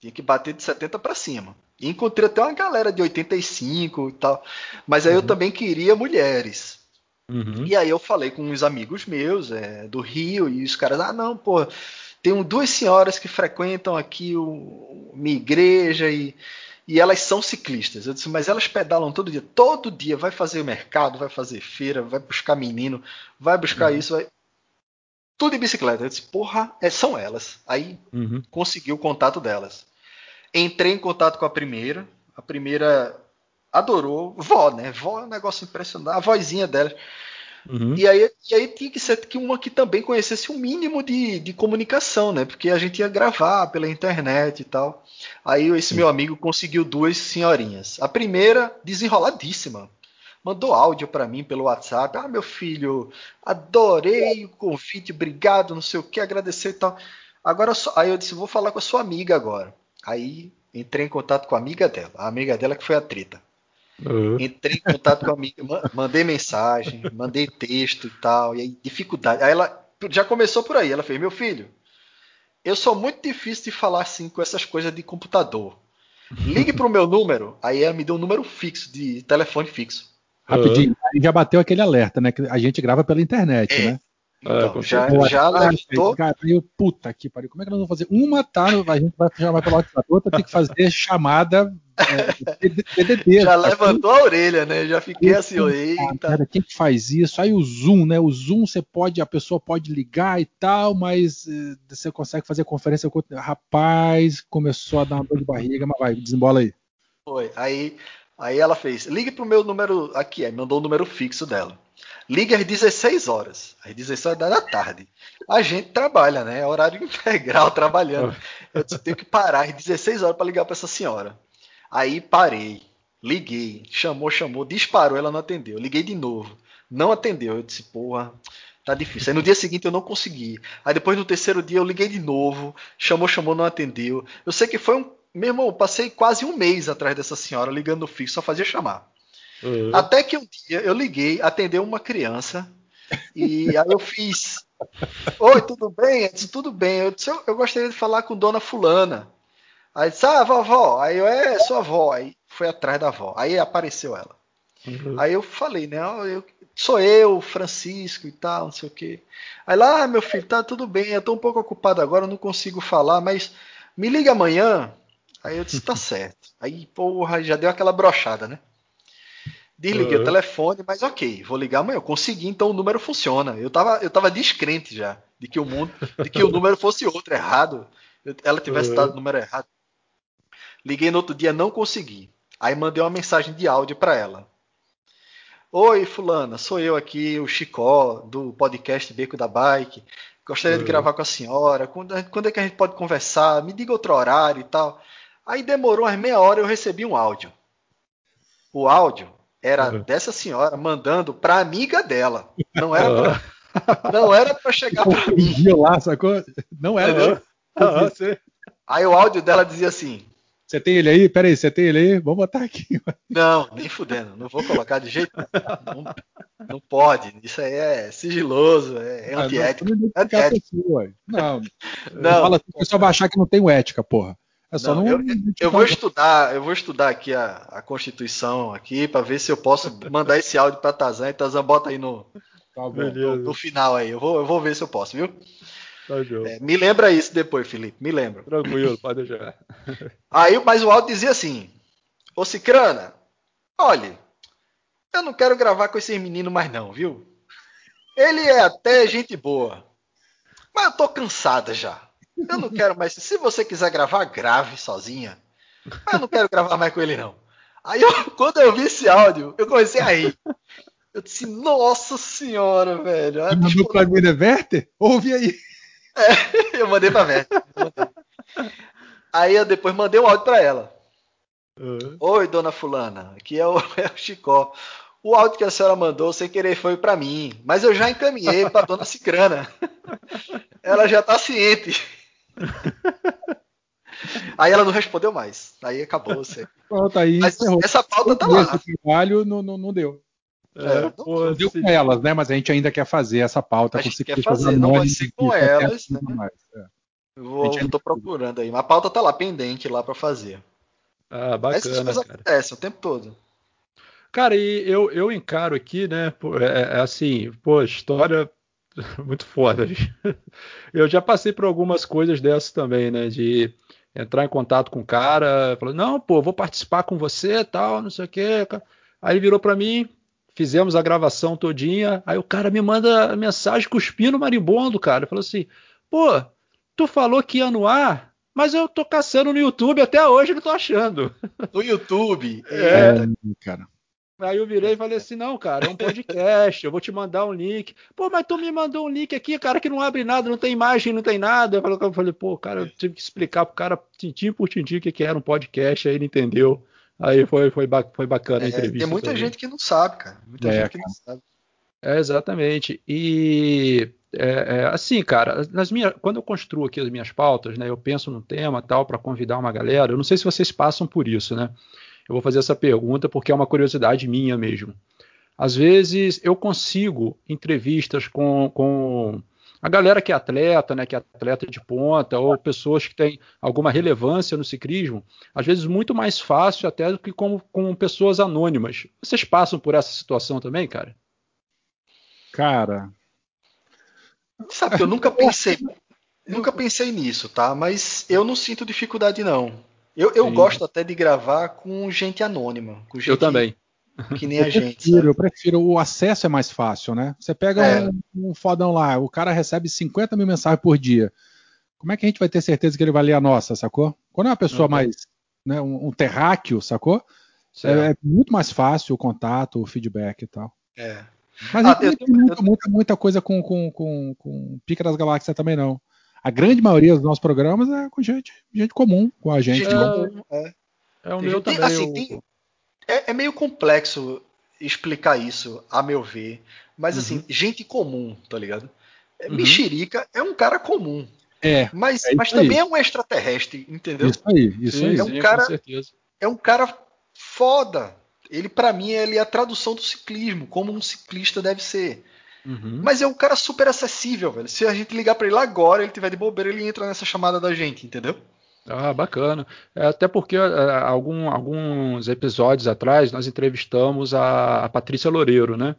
Tinha que bater de 70 para cima. E encontrei até uma galera de 85 e tal. Mas aí uhum. eu também queria mulheres. Uhum. E aí eu falei com uns amigos meus é, do Rio e os caras, ah, não, pô, tem duas senhoras que frequentam aqui o, minha igreja e, e elas são ciclistas. Eu disse, mas elas pedalam todo dia, todo dia, vai fazer mercado, vai fazer feira, vai buscar menino, vai buscar uhum. isso, vai... tudo de bicicleta. Eu disse, porra, é, são elas. Aí uhum. consegui o contato delas. Entrei em contato com a primeira, a primeira adorou, vó, né? Vó é um negócio impressionante, a vozinha dela. Uhum. E, aí, e aí tinha que ser que uma que também conhecesse o um mínimo de, de comunicação, né? Porque a gente ia gravar pela internet e tal. Aí esse Sim. meu amigo conseguiu duas senhorinhas. A primeira, desenroladíssima. Mandou áudio para mim pelo WhatsApp. Ah, meu filho, adorei o convite, obrigado, não sei o que, agradecer e tal. Agora, aí eu disse, vou falar com a sua amiga agora. Aí entrei em contato com a amiga dela, a amiga dela que foi a treta. Uhum. Entrei em contato com a amiga, mandei mensagem, mandei texto e tal, e aí dificuldade. Aí ela já começou por aí, ela fez, meu filho, eu sou muito difícil de falar assim com essas coisas de computador. Ligue pro meu número, aí ela me deu um número fixo, de telefone fixo. Rapidinho, uhum. aí já bateu aquele alerta, né? Que a gente grava pela internet, é. né? Então, já, já alertou. Cara, eu, puta que pariu, como é que nós vamos fazer? Uma tá, a gente vai chamar pelo WhatsApp, outra tem que fazer chamada é, Já levantou a orelha, né? Já fiquei assim, eita. Cara, quem que faz isso? Aí o Zoom, né? O Zoom você pode, a pessoa pode ligar e tal, mas eh, você consegue fazer conferência com Rapaz, começou a dar uma dor de barriga, mas vai, desembola aí. Foi. Aí, aí ela fez, ligue pro meu número aqui, aí mandou o número fixo dela. Liga às 16 horas, às 16 horas da tarde. A gente trabalha, né? É horário integral trabalhando. Eu tenho que parar às 16 horas para ligar para essa senhora. Aí parei, liguei, chamou, chamou, disparou, ela não atendeu. Liguei de novo, não atendeu. Eu disse, porra, tá difícil. Aí no dia seguinte eu não consegui. Aí depois no terceiro dia eu liguei de novo, chamou, chamou, não atendeu. Eu sei que foi um. Meu irmão, eu passei quase um mês atrás dessa senhora ligando fixo, só fazia chamar. Uhum. Até que um dia eu liguei, atendeu uma criança E aí eu fiz. Oi, tudo bem? Eu disse, tudo bem. Eu disse, eu, eu gostaria de falar com Dona Fulana. Aí disse, ah, vovó. Aí eu, é, sua avó. Aí foi atrás da avó. Aí apareceu ela. Uhum. Aí eu falei, né? Eu, sou eu, Francisco e tal, não sei o quê. Aí lá, ah, meu filho, tá tudo bem, eu tô um pouco ocupado agora, não consigo falar, mas me liga amanhã. Aí eu disse, tá certo. Aí, porra, já deu aquela brochada, né? Desliguei uhum. o telefone, mas ok, vou ligar amanhã. Eu consegui, então o número funciona. Eu tava, eu tava descrente já de que o mundo, de que o número fosse outro, errado. ela tivesse uhum. dado o número errado. Liguei no outro dia, não consegui. Aí mandei uma mensagem de áudio para ela. Oi, fulana, sou eu aqui, o Chicó, do podcast Beco da Bike. Gostaria uhum. de gravar com a senhora. Quando, quando é que a gente pode conversar? Me diga outro horário e tal. Aí demorou umas meia hora e eu recebi um áudio. O áudio era uhum. dessa senhora mandando para amiga dela. Não era uhum. pra, não era para chegar para mim. lá, sacou? Não era. Uhum. Aí o áudio dela dizia assim: você tem ele aí? Pera aí, você tem ele aí? Vamos botar aqui. Não, nem fudendo. Não vou colocar de jeito nenhum. Não, não pode. Isso aí é sigiloso, é, é ah, antiético. Não, não, não, não. Fala assim, o pessoal vai achar que não tem ética, porra. É só não, não eu, eu vou estudar, eu vou estudar aqui a, a Constituição aqui para ver se eu posso mandar esse áudio para Tazan e Tazan bota aí no, tá no, no, final aí. Eu vou, eu vou ver se eu posso, viu? Tá é, me lembra isso depois, Felipe. Me lembra. Tranquilo, pode deixar. Aí, mas o áudio dizia assim: Ô Cicrana, olhe, eu não quero gravar com esses meninos mais, não, viu? Ele é até gente boa. Mas eu tô cansada já. Eu não quero mais. Se você quiser gravar, grave sozinha. Mas eu não quero gravar mais com ele, não. Aí, eu, quando eu vi esse áudio, eu comecei a rir. Eu disse, nossa senhora, velho. Mandou pra mim, né, Werther? Ouve aí. É, eu mandei pra Vera. Aí eu depois mandei um áudio pra ela. Uhum. Oi, dona Fulana, aqui é o, é o Chicó. O áudio que a senhora mandou sem querer foi para mim, mas eu já encaminhei para dona Cicrana. Ela já tá ciente. Aí ela não respondeu mais. Aí acabou. Você. Pronto, aí mas essa pauta tá lá. Esse trabalho não, não, não deu. É, pô, deu com elas, né? Mas a gente ainda quer fazer essa pauta a com gente quer fazer, não vai ser com elas, né? Mais, é. Vou, gente... tô procurando aí. Mas a pauta tá lá pendente lá para fazer. Ah, bacana, Essas coisas cara. acontecem o tempo todo. Cara, e eu, eu encaro aqui, né? É, é assim, pô, história muito foda. Eu já passei por algumas coisas dessas também, né? De entrar em contato com o cara, falou, não, pô, vou participar com você, tal, não sei o quê. Aí virou para mim, fizemos a gravação todinha, aí o cara me manda mensagem cuspindo marimbondo, cara. Falou assim, pô, tu falou que ia no ar, mas eu tô caçando no YouTube até hoje não tô achando. No YouTube? É, é cara. Aí eu virei e falei assim, não, cara, é um podcast, eu vou te mandar um link. Pô, mas tu me mandou um link aqui, cara, que não abre nada, não tem imagem, não tem nada. Eu falei, pô, cara, eu tive que explicar pro cara, tintim por tintim, o que, que era um podcast, aí ele entendeu. Aí foi, foi, foi bacana a é, entrevista. Tem muita também. gente que não sabe, cara. Muita é, gente que não sabe. É, exatamente. E é, é, assim, cara, nas minhas, quando eu construo aqui as minhas pautas, né, eu penso num tema tal para convidar uma galera. Eu não sei se vocês passam por isso, né? Eu vou fazer essa pergunta porque é uma curiosidade minha mesmo. Às vezes eu consigo entrevistas com, com a galera que é atleta, né, que é atleta de ponta, ou pessoas que têm alguma relevância no ciclismo, às vezes muito mais fácil até do que com, com pessoas anônimas. Vocês passam por essa situação também, cara? Cara. Sabe eu nunca pensei. nunca pensei nisso, tá? Mas eu não sinto dificuldade, não. Eu, eu gosto até de gravar com gente anônima. Com gente, eu também. Que nem a gente. Prefiro, eu prefiro, o acesso é mais fácil, né? Você pega é. um, um, fodão lá, o cara recebe 50 mil mensagens por dia. Como é que a gente vai ter certeza que ele vai ler a nossa, sacou? Quando é uma pessoa uhum. mais, né, um, um terráqueo, sacou? É, é, muito mais fácil o contato, o feedback e tal. É. Mas ah, tem muita, muita, muita, coisa com, com, com, com Pica das Galáxias também, não. A grande maioria dos nossos programas é com gente, gente comum, com a gente. É, é. é o meu tem, também. Assim, tem, é, é, meio complexo explicar isso, a meu ver. Mas assim, uhum. gente comum, tá ligado? É, uhum. Mexerica é um cara comum. É. Mas, é mas também é um extraterrestre, entendeu? Isso aí, isso Sim, aí. É um cara, é um cara foda. Ele, para mim, ele é a tradução do ciclismo, como um ciclista deve ser. Uhum. Mas é um cara super acessível, velho. Se a gente ligar para ele agora, ele tiver de bobeira, ele entra nessa chamada da gente, entendeu? Ah, bacana. É, até porque é, algum, alguns episódios atrás nós entrevistamos a, a Patrícia Loureiro, né?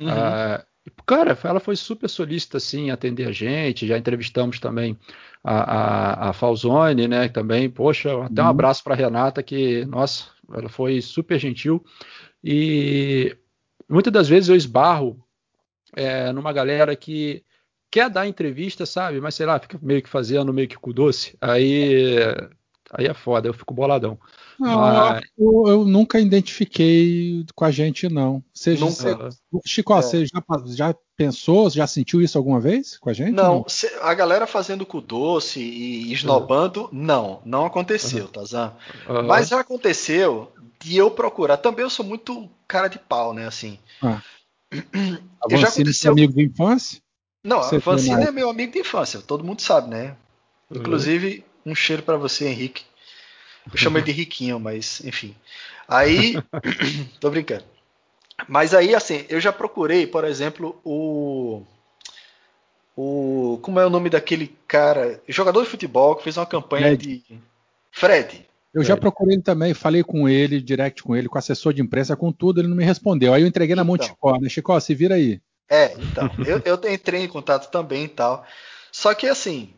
Uhum. Ah, cara, ela foi super solícita assim, atender a gente. Já entrevistamos também a, a, a Falzone, né? Também, poxa, até um uhum. abraço para Renata, que, nossa, ela foi super gentil. E muitas das vezes eu esbarro é, numa galera que quer dar entrevista, sabe? Mas sei lá, fica meio que fazendo, meio que com doce. Aí, aí é foda, eu fico boladão. Não, Mas... eu, eu, nunca identifiquei com a gente, não. Você, nunca. Você, Chico, é. você já, já pensou, já sentiu isso alguma vez com a gente? Não, não? a galera fazendo com doce e esnobando, não, não aconteceu, uhum. Tazan. Uhum. Mas já aconteceu de eu procurar. Também eu sou muito cara de pau, né? Assim. Ah. já aconteceu. amigo de infância? Não, você a Vancina é meu amigo de infância, todo mundo sabe, né? Uhum. Inclusive, um cheiro para você, Henrique. Eu chamo ele de Riquinho, mas enfim. Aí, tô brincando. Mas aí, assim, eu já procurei, por exemplo, o. O. Como é o nome daquele cara? Jogador de futebol que fez uma campanha Fred. de. Fred. Eu já procurei ele também, falei com ele, direct com ele, com assessor de imprensa, com tudo, ele não me respondeu. Aí eu entreguei na então, mão de Chicó, né? Chicó, se vira aí. É, então. eu, eu entrei em contato também e tal. Só que assim,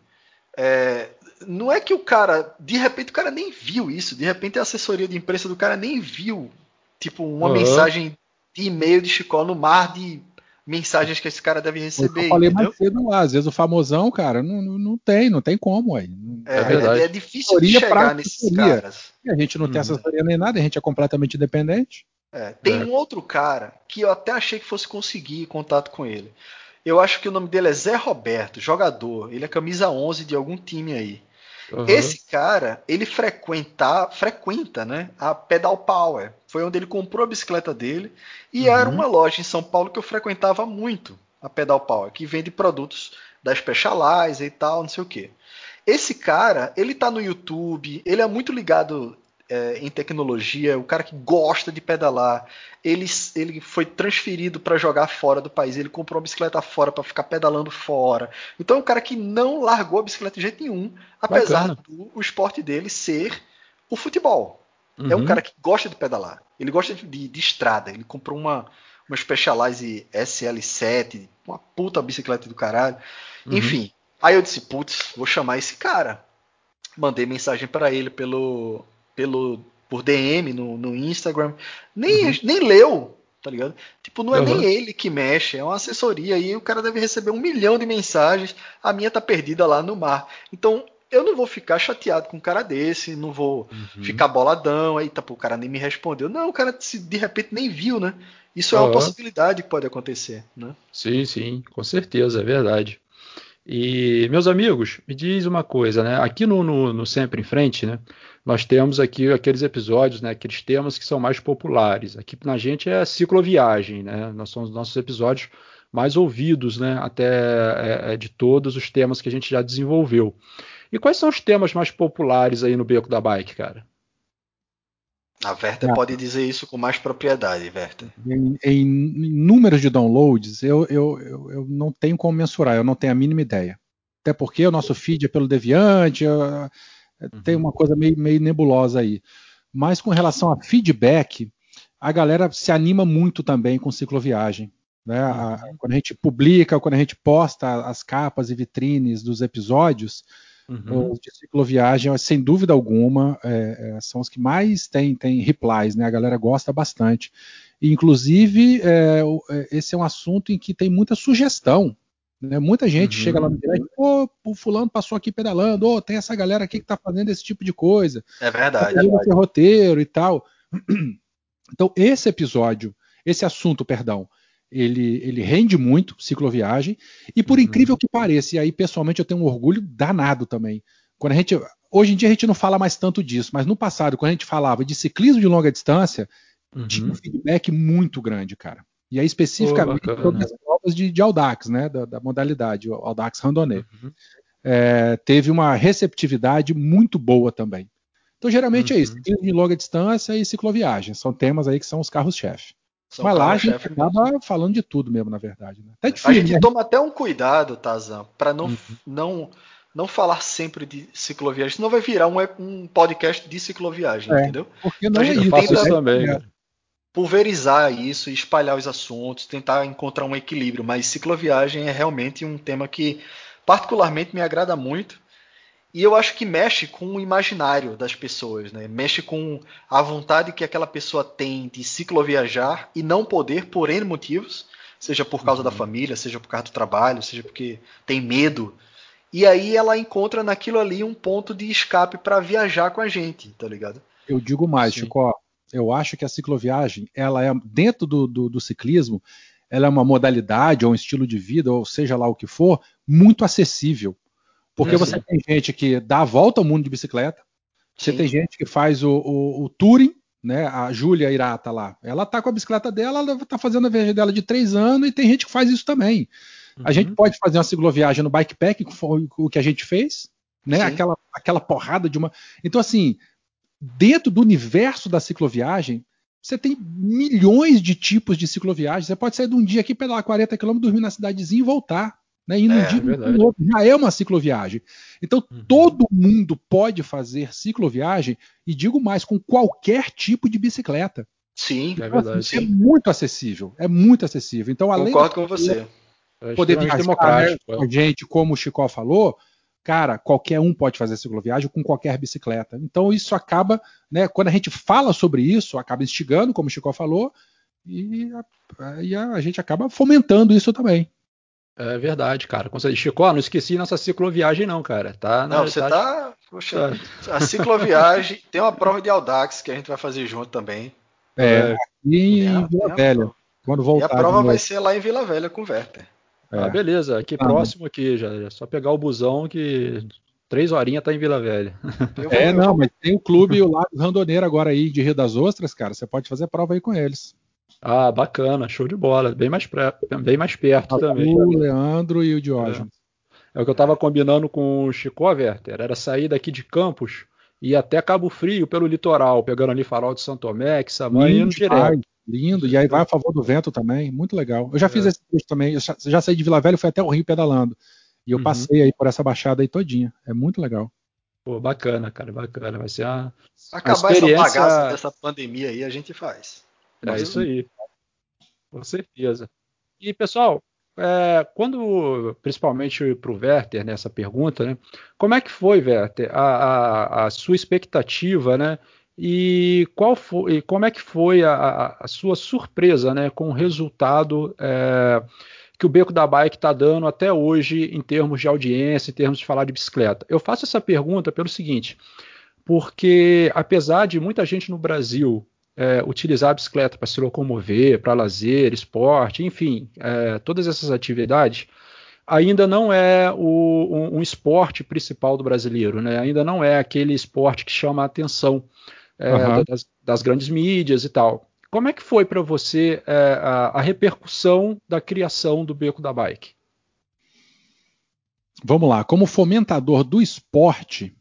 é, não é que o cara, de repente o cara nem viu isso, de repente a assessoria de imprensa do cara nem viu, tipo, uma uhum. mensagem de e-mail de Chicó no mar de mensagens que esse cara deve receber. Eu falei entendeu? mais cedo lá, às vezes o famosão, cara, não, não, não tem, não tem como aí. É, é. É, é difícil de chegar nesses caras. E a gente não tem uhum. assessoria nem nada, a gente é completamente independente. É, tem é. um outro cara que eu até achei que fosse conseguir contato com ele. Eu acho que o nome dele é Zé Roberto, jogador. Ele é camisa 11 de algum time aí. Uhum. Esse cara, ele frequenta, frequenta, né, a Pedal Power. Foi onde ele comprou a bicicleta dele e uhum. era uma loja em São Paulo que eu frequentava muito, a Pedal Power, que vende produtos da Specialized e tal, não sei o que. Esse cara, ele tá no YouTube, ele é muito ligado é, em tecnologia, o cara que gosta de pedalar, ele, ele foi transferido para jogar fora do país, ele comprou uma bicicleta fora para ficar pedalando fora. Então é um cara que não largou a bicicleta de jeito nenhum, apesar Bacana. do o esporte dele ser o futebol. Uhum. É um uhum. cara que gosta de pedalar, ele gosta de, de estrada, ele comprou uma, uma Specialized SL7, uma puta bicicleta do caralho. Uhum. Enfim, aí eu disse, putz, vou chamar esse cara. Mandei mensagem para ele pelo pelo por DM no, no Instagram, nem, uhum. nem leu, tá ligado? Tipo, não é uhum. nem ele que mexe, é uma assessoria e o cara deve receber um milhão de mensagens, a minha tá perdida lá no mar. Então, eu não vou ficar chateado com um cara desse, não vou uhum. ficar boladão, aí tá, pô, o cara nem me respondeu. Não, o cara se de repente nem viu, né? Isso é uma possibilidade que pode acontecer, né? Sim, sim, com certeza, é verdade. E, meus amigos, me diz uma coisa, né? Aqui no, no, no, Sempre em Frente, né? Nós temos aqui aqueles episódios, né? Aqueles temas que são mais populares. Aqui na gente é cicloviagem, né? Nós somos nossos episódios mais ouvidos, né? Até é, é, de todos os temas que a gente já desenvolveu. E quais são os temas mais populares aí no Beco da Bike, cara? A Verta pode dizer isso com mais propriedade, Verta. Em, em, números de downloads, eu, eu, eu, eu, não tenho como mensurar, eu não tenho a mínima ideia. Até porque o nosso feed é pelo Deviante, eu, uhum. tem uma coisa meio, meio nebulosa aí. Mas com relação a feedback, a galera se anima muito também com cicloviagem. Né? A, uhum. quando a gente publica, quando a gente posta as capas e vitrines dos episódios, Uhum. Os de cicloviagem, sem dúvida alguma, é, é, são os que mais tem, tem replies, né? A galera gosta bastante. E, inclusive, é, é, esse é um assunto em que tem muita sugestão. Né? Muita gente uhum. chega lá no direct, pô, o fulano passou aqui pedalando, oh, tem essa galera aqui que está fazendo esse tipo de coisa. É verdade. Tá esse roteiro e tal. Então, esse episódio, esse assunto, perdão, ele, ele rende muito, cicloviagem, e por uhum. incrível que pareça, e aí pessoalmente eu tenho um orgulho danado também. Quando a gente, hoje em dia a gente não fala mais tanto disso, mas no passado, quando a gente falava de ciclismo de longa distância, uhum. tinha um feedback muito grande, cara. E aí especificamente oh, sobre as provas de, de Audax, né, da, da modalidade, o Audax Randonnée. Uhum. É, teve uma receptividade muito boa também. Então geralmente é isso, uhum. ciclismo de longa distância e cicloviagem, são temas aí que são os carros-chefe. São Mas lá a gente acaba mesmo. falando de tudo mesmo, na verdade. Né? Até difícil, a gente né? toma até um cuidado, Tazan, para não, uhum. não, não falar sempre de cicloviagem, senão vai virar um, um podcast de cicloviagem, é, entendeu? Porque não então, é isso. isso também. Né? Pulverizar isso, espalhar os assuntos, tentar encontrar um equilíbrio, mas cicloviagem é realmente um tema que particularmente me agrada muito e eu acho que mexe com o imaginário das pessoas, né? Mexe com a vontade que aquela pessoa tem de cicloviajar e não poder por N motivos, seja por causa uhum. da família, seja por causa do trabalho, seja porque tem medo. E aí ela encontra naquilo ali um ponto de escape para viajar com a gente, tá ligado? Eu digo mais, Sim. Chico, eu acho que a cicloviagem, ela é dentro do, do, do ciclismo, ela é uma modalidade ou um estilo de vida, ou seja lá o que for, muito acessível. Porque uhum. você tem gente que dá a volta ao mundo de bicicleta, você Sim. tem gente que faz o, o, o touring, né? A Júlia Irata lá. Ela tá com a bicicleta dela, ela tá fazendo a viagem dela de três anos e tem gente que faz isso também. Uhum. A gente uhum. pode fazer uma cicloviagem no bikepack, que foi o que a gente fez, né? Aquela, aquela porrada de uma. Então, assim, dentro do universo da cicloviagem, você tem milhões de tipos de cicloviagem. Você pode sair de um dia aqui, pedalar 40 km, dormir na cidadezinha e voltar. Né? E no é, dia é já é uma cicloviagem. Então uhum. todo mundo pode fazer cicloviagem e digo mais com qualquer tipo de bicicleta. Sim, então, é verdade. Assim, é muito acessível, é muito acessível. Então além concordo com você. Poder viajar democrático, né, é. gente, como o Chico falou, cara, qualquer um pode fazer cicloviagem com qualquer bicicleta. Então isso acaba, né, quando a gente fala sobre isso, acaba instigando, como o Chico falou, e a, e a, a gente acaba fomentando isso também. É verdade, cara. Chico, não esqueci nossa cicloviagem, não, cara. Tá não, você tá. Poxa, tá. a cicloviagem tem uma prova de Audax que a gente vai fazer junto também. É, e em Vila Velha. Quando voltar. E a prova vai ser lá em Vila Velha com o Werther. É. Ah, beleza. Aqui ah, próximo aqui, já. É só pegar o busão que três horinhas tá em Vila Velha. É, não, mas tem o clube o Lado Randoneiro agora aí de Rio das Ostras, cara. Você pode fazer prova aí com eles. Ah, bacana, show de bola. Bem mais, bem mais perto também. O Leandro e o Diógenes. É. é o que eu estava combinando com o Chico Werther, era sair daqui de Campos e ir até Cabo Frio pelo litoral, pegando ali farol de Santo Tomé, que Samã indo direto. Lindo, e aí vai a favor do vento também, muito legal. Eu já é. fiz esse curso também, eu já, já, saí de Vila Velha e fui até o Rio pedalando. E eu uhum. passei aí por essa baixada aí todinha. É muito legal. Pô, bacana, cara, bacana. Vai ser uma. Acabar uma experiência... essa bagaça dessa pandemia aí, a gente faz. É isso aí. Com certeza. E, pessoal, é, quando, principalmente para o Werther, nessa né, pergunta, né, como é que foi, Werther, a, a, a sua expectativa, né? E, qual foi, e como é que foi a, a sua surpresa né, com o resultado é, que o Beco da Bike está dando até hoje em termos de audiência, em termos de falar de bicicleta? Eu faço essa pergunta pelo seguinte, porque apesar de muita gente no Brasil é, utilizar a bicicleta para se locomover, para lazer, esporte, enfim, é, todas essas atividades, ainda não é o, um, um, esporte principal do brasileiro, né? ainda não é aquele esporte que chama a atenção é, uhum. das, das, grandes mídias e tal. Como é que foi para você é, a, a repercussão da criação do Beco da Bike? Vamos lá, como fomentador do esporte,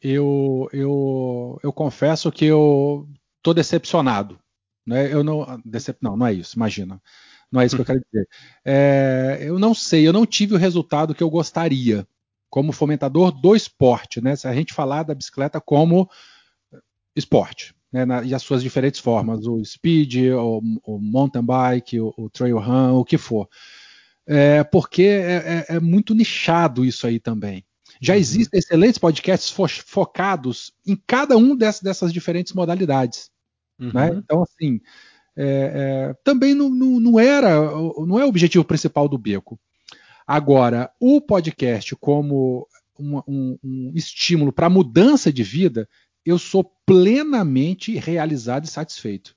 eu, eu, eu confesso que eu tô decepcionado. Né? Eu não, decep... não, não é isso, imagina. Não é isso que eu quero dizer. É, eu não sei, eu não tive o resultado que eu gostaria como fomentador do esporte, né? Se a gente falar da bicicleta como esporte, né? Na, e as suas diferentes formas, o speed, o, o mountain bike, o, o, trail run, o que for. É, porque é, é, é muito nichado isso aí também. Já uhum. existem excelentes podcasts fo focados em cada um dessas, dessas diferentes modalidades. Né? Uhum. Né? Então, assim, é, é, também não, não, não, era, não é o objetivo principal do Beco. Agora, o podcast como um, um, um estímulo para mudança de vida, eu sou plenamente realizado e satisfeito.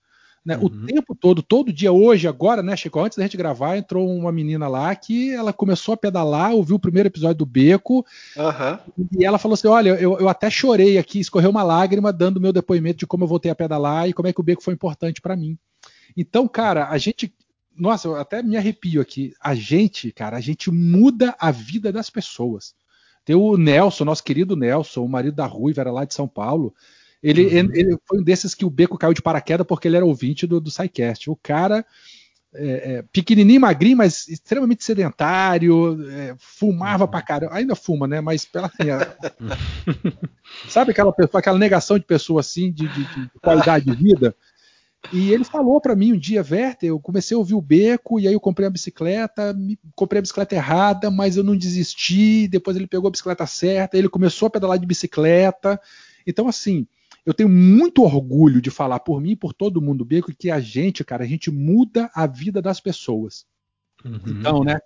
Né? Uhum. O tempo todo, todo dia, hoje, agora, né, Chico? Antes da gente gravar, entrou uma menina lá que ela começou a pedalar, ouviu o primeiro episódio do Beco, uhum. e ela falou assim: Olha, eu, eu até chorei aqui, escorreu uma lágrima, dando meu depoimento de como eu voltei a pedalar e como é que o Beco foi importante para mim. Então, cara, a gente. Nossa, eu até me arrepio aqui. A gente, cara, a gente muda a vida das pessoas. Tem o Nelson, nosso querido Nelson, o marido da Ruiva, era lá de São Paulo Ele, uhum. ele, foi um desses que o beco caiu de paraquedas porque ele era ouvinte do, do SciCast. O cara, é, é, pequenininho, magrinho, mas extremamente sedentário, é, fumava uhum. pra caramba. Ainda fuma, né? Mas pela assim, sabe aquela pessoa, aquela negação de pessoa assim, de, de, de qualidade de vida? E ele falou para mim um dia, Werther, eu comecei a ouvir o beco e aí eu comprei a bicicleta, comprei a bicicleta errada, mas eu não desisti. Depois ele pegou a bicicleta certa, ele começou a pedalar de bicicleta. Então, assim, eu tenho muito orgulho de falar por mim e por todo mundo do beco que a gente, cara, a gente muda a vida das pessoas. Uhum. Então, né?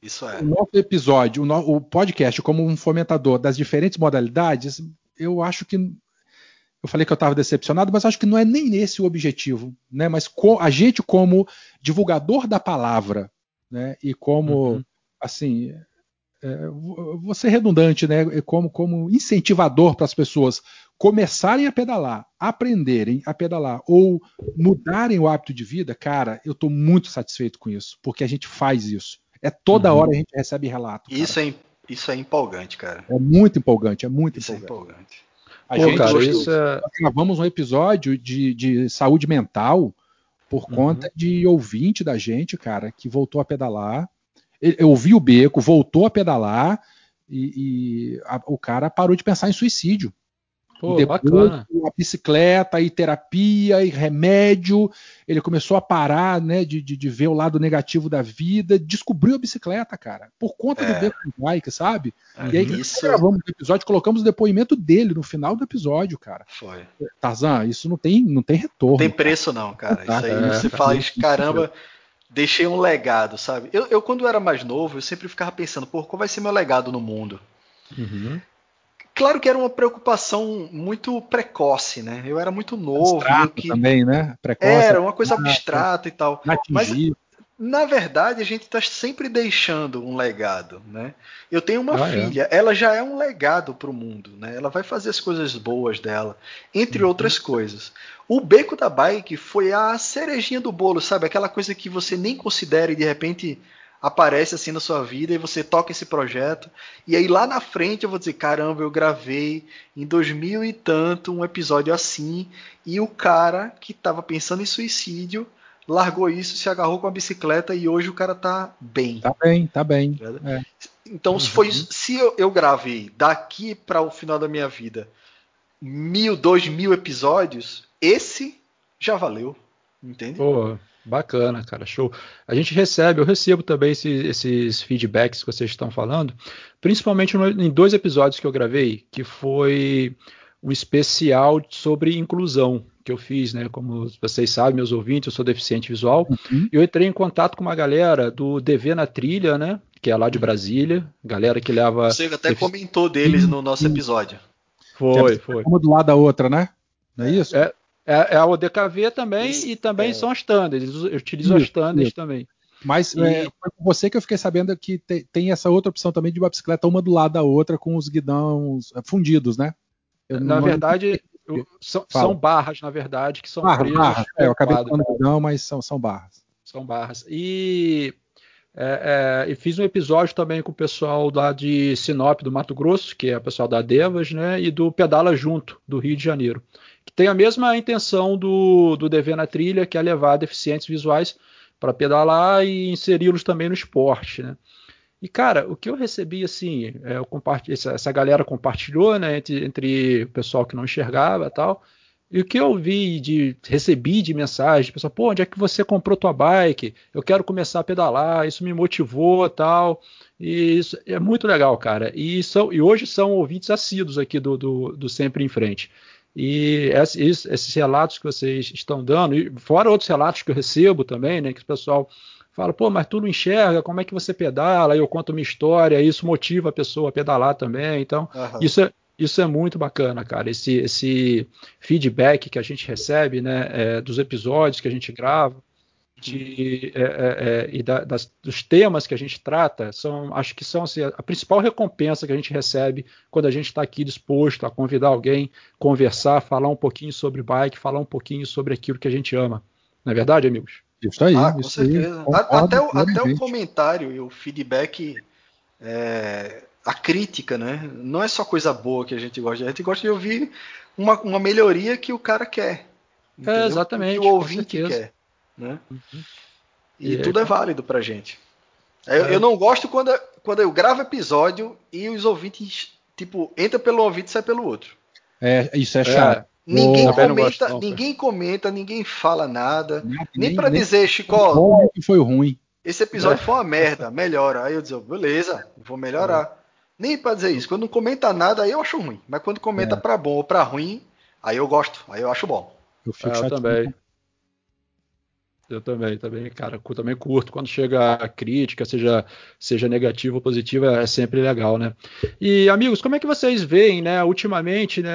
Isso é. O nosso episódio, o, no, o podcast, como um fomentador das diferentes modalidades, eu acho que eu falei que eu estava decepcionado, mas acho que não é nem esse o objetivo, né? Mas a gente como divulgador da palavra, né? E como uhum. assim, é, vou ser redundante, né? Como como incentivador para as pessoas começarem a pedalar, aprenderem a pedalar ou mudarem o hábito de vida, cara, eu estou muito satisfeito com isso, porque a gente faz isso. É toda uhum. hora a gente recebe relato. Isso é isso é empolgante, cara. É muito empolgante, é muito isso empolgante. É empolgante. A Pô, gente cara, isso é... gravamos um episódio de, de saúde mental por uhum. conta de ouvinte da gente, cara, que voltou a pedalar. Eu ouvi o beco, voltou a pedalar e, e a, o cara parou de pensar em suicídio. Pô, e depois, bacana. a bicicleta, e terapia, e remédio. Ele começou a parar, né, de, de, de, ver o lado negativo da vida. Descobriu a bicicleta, cara, por conta é. do beco bike, sabe? É, e aí isso... gravamos o episódio, colocamos o depoimento dele no final do episódio, cara. Foi. Tarzan, isso não tem, não tem retorno. Não tem preço, não, cara. Isso aí é, você fala, caramba deixei um legado, sabe? Eu, eu, quando era mais novo, eu sempre ficava pensando, pô, qual vai ser meu legado no mundo? Uhum. Claro que era uma preocupação muito precoce, né? Eu era muito novo. Abstrato que... também, né? Precoce, era uma coisa abstrata e tal. Mas, na verdade, a gente está sempre deixando um legado, né? Eu tenho uma ah, é. filha, é. ela já é um legado para o mundo, né? Ela vai fazer as coisas boas dela, entre uhum. outras coisas. O beco da bike foi a cerejinha do bolo, sabe? Aquela coisa que você nem considera e de repente aparece assim na sua vida e você toca esse projeto. E aí lá na frente eu vou dizer: caramba, eu gravei em 2000 e tanto um episódio assim. E o cara que estava pensando em suicídio largou isso, se agarrou com a bicicleta e hoje o cara tá bem. Tá bem, tá bem. É. Então, se, foi, uhum. se eu, eu gravei daqui para o final da minha vida mil, dois mil episódios, esse já valeu. Entende? Pô, Bacana, cara, show. A gente recebe, eu recebo também esse, esses feedbacks que vocês estão falando, principalmente no, em dois episódios que eu gravei, que foi o especial sobre inclusão que eu fiz, né? Como vocês sabem, meus ouvintes, eu sou deficiente visual. Uhum. Eu entrei em contato com uma galera do DV na Trilha, né? Que é lá de Brasília, galera que leva. Você até comentou deles no nosso episódio. Foi, foi. Uma do lado da outra, né? Não é isso? É, é, é a ODKV também isso, e também é. são as standards. Eles utilizam as standards também. Mas e... é, foi com você que eu fiquei sabendo que te, tem essa outra opção também de uma bicicleta uma do lado da outra com os guidões é, fundidos, né? Eu na verdade, eu, são, são, barras, na verdade, que são barras, barras. É, eu acabei falando guidão, mas são, são barras. São barras. E, é, é, e fiz um episódio também com o pessoal lá de Sinop, do Mato Grosso, que é o pessoal da Devas, né? E do Pedala Junto, do Rio de Janeiro que tem a mesma intenção do, do dever na trilha, que é levar deficientes visuais para pedalar e inseri-los também no esporte, né? E, cara, o que eu recebi, assim, é, eu essa, galera compartilhou, né, entre, entre, o pessoal que não enxergava tal, e o que eu vi de, recebi de mensagem, pessoal, pô, onde é que você comprou tua bike? Eu quero começar a pedalar, isso me motivou tal, e isso é muito legal, cara, e, são, e hoje são ouvintes assíduos aqui do, do, do Sempre em Frente. E esses, relatos que vocês estão dando, e fora outros relatos que eu recebo também, né, que o pessoal fala, pô, mas tu não enxerga, como é que você pedala? Aí eu conto uma história, isso motiva a pessoa a pedalar também. Então, uhum. isso, é, isso é muito bacana, cara. Esse, esse feedback que a gente recebe, né, é, dos episódios que a gente grava de, é, é, é, e da, das, dos temas que a gente trata são, acho que são assim, a principal recompensa que a gente recebe quando a gente está aqui disposto a convidar alguém, conversar, falar um pouquinho sobre bike, falar um pouquinho sobre aquilo que a gente ama. Não é verdade, amigos? Isso aí. Ah, com isso certeza. Aí, até, o, até o comentário e o feedback é, a crítica, né? Não é só coisa boa que a gente gosta, a gente gosta de ouvir uma, uma melhoria que o cara quer. É, exatamente. Que o ouvinte quer. Né? Uhum. E, e tudo é válido pra gente. Eu, é. eu, não gosto quando, quando eu gravo episódio e os ouvintes, tipo, entra pelo ouvido e sai pelo outro. É, isso é chato. É. Ninguém, oh, comenta, gosto, não, ninguém comenta, ninguém fala nada. Nem, nem para dizer, Chico, que foi ruim. Esse episódio é. foi uma merda, melhora. Aí eu digo, beleza, vou melhorar. É. Nem para dizer isso. Quando não comenta nada, aí eu acho ruim. Mas quando comenta é. para bom ou para ruim, aí eu gosto, aí eu acho bom. Eu fico é, eu também. Eu também, também, cara, também curto quando chega a crítica, seja, seja negativa ou positiva, é sempre legal, né? E amigos, como é que vocês veem, né? Ultimamente, né,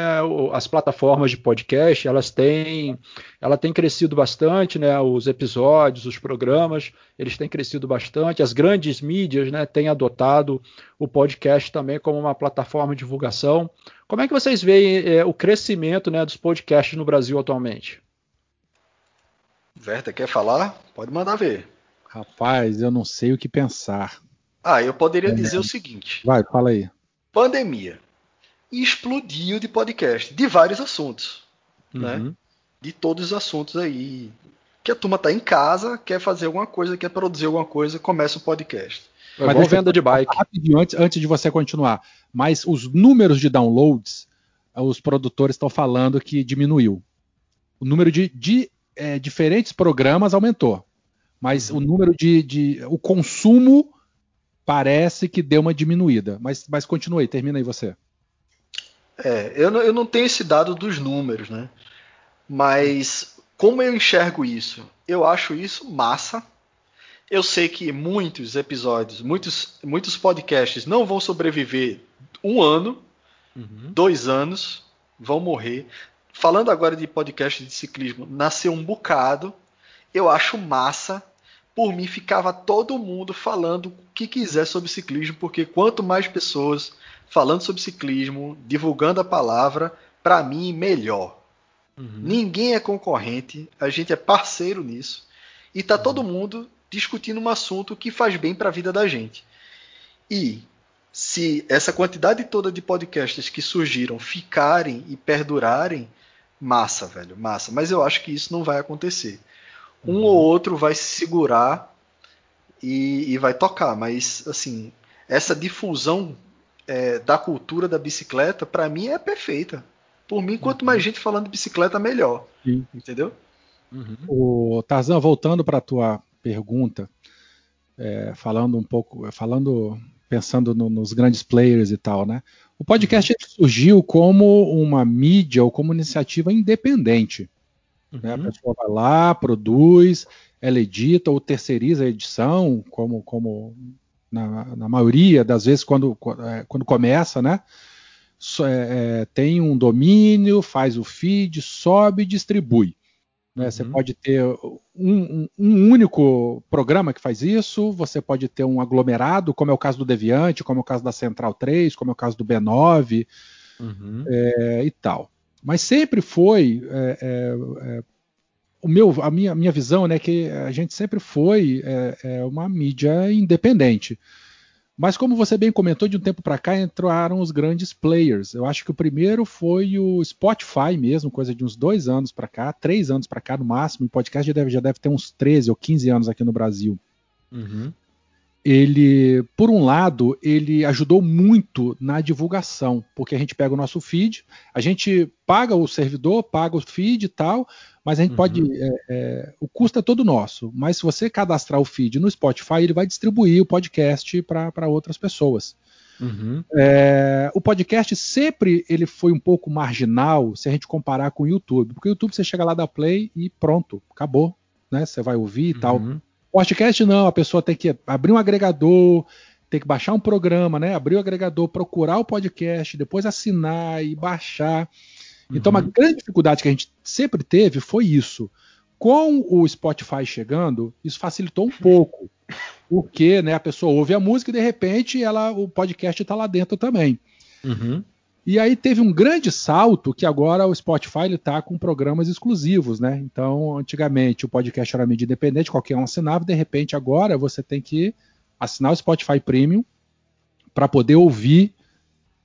as plataformas de podcast, elas têm, ela tem crescido bastante, né? Os episódios, os programas, eles têm crescido bastante. As grandes mídias, né, têm adotado o podcast também como uma plataforma de divulgação. Como é que vocês veem é, o crescimento, né, dos podcasts no Brasil atualmente? Verta, quer falar? Pode mandar ver. Rapaz, eu não sei o que pensar. Ah, eu poderia é, dizer o seguinte. Vai, fala aí. Pandemia. Explodiu de podcast, de vários assuntos. Né? Uhum. Né? De todos os assuntos aí. Que a turma tá em casa, quer fazer alguma coisa, quer produzir alguma coisa, começa o podcast. Mas igual venda de bike. Rapidinho, antes, antes de você continuar. Mas os números de downloads, os produtores estão falando que diminuiu. O número de, de é, diferentes programas aumentou, mas o número de, de, o consumo parece que deu uma diminuída. Mas, mas continue aí, termina aí você. É, eu não, eu não tenho esse dado dos números, né? Mas como eu enxergo isso? Eu acho isso massa. Eu sei que muitos episódios, muitos, muitos podcasts não vão sobreviver um ano, uhum. dois anos, vão morrer falando agora de podcast de ciclismo, nasceu um bocado. Eu acho massa. Por mim, ficava todo mundo falando o que quiser sobre ciclismo, porque quanto mais pessoas falando sobre ciclismo, divulgando a palavra, para mim, melhor. Uhum. Ninguém é concorrente, a gente é parceiro nisso. E tá uhum. todo mundo discutindo um assunto que faz bem para a vida da gente. E se essa quantidade toda de podcasts que surgiram ficarem e perdurarem, Massa, velho, massa. Mas eu acho que isso não vai acontecer. Um uhum. ou outro vai se segurar e, e, vai tocar, mas assim, essa difusão é, da cultura da bicicleta, para mim, é perfeita. Por mim, quanto mais uhum. gente falando de bicicleta, melhor. Sim. Entendeu? Uhum. O Tarzan, voltando para a tua pergunta, é, falando um pouco, falando, pensando no, nos grandes players e tal, né? O podcast surgiu como uma mídia ou como iniciativa independente. Uhum. Né? A pessoa vai lá, produz, ela edita ou terceiriza a edição, como, como na, na maioria das vezes quando, é, quando começa, né? É, é, tem um domínio, faz o feed, sobe e distribui. Né? Você uhum. pode ter um, um, único programa que faz isso, você pode ter um aglomerado, como é o caso do Deviante, como é o caso da Central 3, como é o caso do B9 uhum. é, e tal. Mas sempre foi é, é, é, o meu, a minha, minha visão, né, que a gente sempre foi é, é, uma mídia independente. Mas como você bem comentou, de um tempo para cá entraram os grandes players. Eu acho que o primeiro foi o Spotify mesmo, coisa de uns dois anos para cá, três anos para cá no máximo. O podcast já deve, já deve ter uns 13 ou 15 anos aqui no Brasil. Uhum. Ele, por um lado, ele ajudou muito na divulgação, porque a gente pega o nosso feed, a gente paga o servidor, paga o feed e tal, mas a gente uhum. pode. É, é, o custo é todo nosso. Mas se você cadastrar o feed no Spotify, ele vai distribuir o podcast para outras pessoas. Uhum. É, o podcast sempre ele foi um pouco marginal se a gente comparar com o YouTube. Porque o YouTube você chega lá da play e pronto, acabou. Né? Você vai ouvir e uhum. tal. Podcast não, a pessoa tem que abrir um agregador, tem que baixar um programa, né? Abrir o agregador, procurar o podcast, depois assinar e baixar. Então, uhum. uma grande dificuldade que a gente sempre teve foi isso. Com o Spotify chegando, isso facilitou um pouco. Porque né, a pessoa ouve a música e de repente ela, o podcast está lá dentro também. Uhum. E aí teve um grande salto que agora o Spotify está com programas exclusivos, né? Então, antigamente o podcast era mídia independente, qualquer um assinava, de repente agora você tem que assinar o Spotify Premium para poder ouvir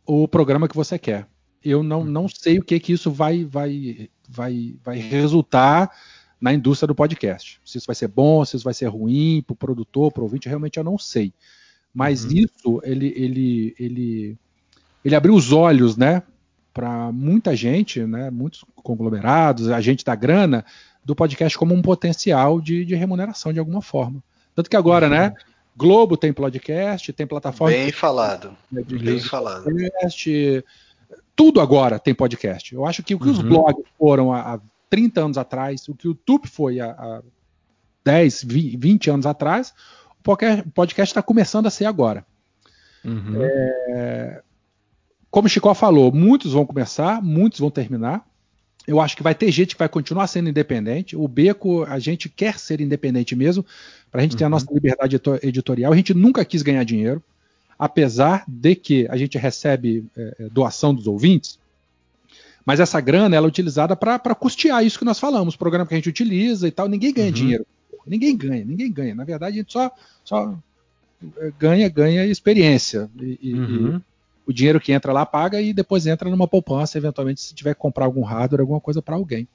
o programa que você quer. Eu não, não sei o que que isso vai, vai, vai, vai resultar na indústria do podcast. Se isso vai ser bom, se isso vai ser ruim para o produtor, para o ouvinte, realmente eu não sei. Mas uhum. isso, ele, ele, ele, ele abriu os olhos, né, para muita gente, né, muitos conglomerados, a gente da grana, do podcast como um potencial de, de remuneração de alguma forma. Tanto que agora, né, uhum. né, Globo tem podcast, tem plataforma. Bem falado. De, Bem falado. Podcast, tudo agora tem podcast. Eu acho que o que uhum. os blogs foram há, há 30 anos atrás, o que o YouTube foi há, há 10, 20 anos atrás, o podcast está começando a ser agora. Uhum. É, como o Chicó falou, muitos vão começar, muitos vão terminar. Eu acho que vai ter gente que vai continuar sendo independente. O Beco, a gente quer ser independente mesmo, para a gente uhum. ter a nossa liberdade editorial. A gente nunca quis ganhar dinheiro, apesar de que a gente recebe é, é doação dos ouvintes. Mas essa grana ela é utilizada para custear isso que nós falamos, programa que a gente utiliza e tal. Ninguém ganha uhum. dinheiro. Ninguém ganha, ninguém ganha. Na verdade, a gente só, só é, ganha, ganha experiência. E, uhum. O dinheiro que entra lá paga e depois entra numa poupança, eventualmente, se tiver que comprar algum hardware, alguma coisa para alguém.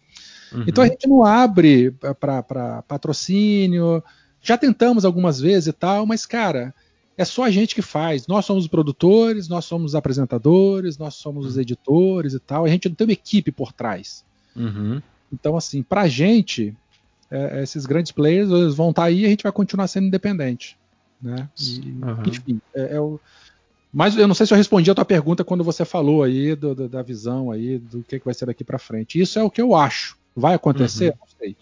Uhum. Então a gente não abre para patrocínio. Já tentamos algumas vezes e tal, mas, cara, é só a gente que faz. Nós somos os produtores, nós somos os apresentadores, nós somos os uhum. editores e tal. A gente não tem uma equipe por trás. Uhum. Então, assim, pra gente, é, esses grandes players eles vão estar tá aí e a gente vai continuar sendo independente. Né? E, uhum. Enfim, é, é, o. Mas eu não sei se eu respondi a tua pergunta quando você falou aí do, do, da visão aí do que, que vai ser daqui para frente. Isso é o que eu acho. Vai acontecer? Uhum. Não sei.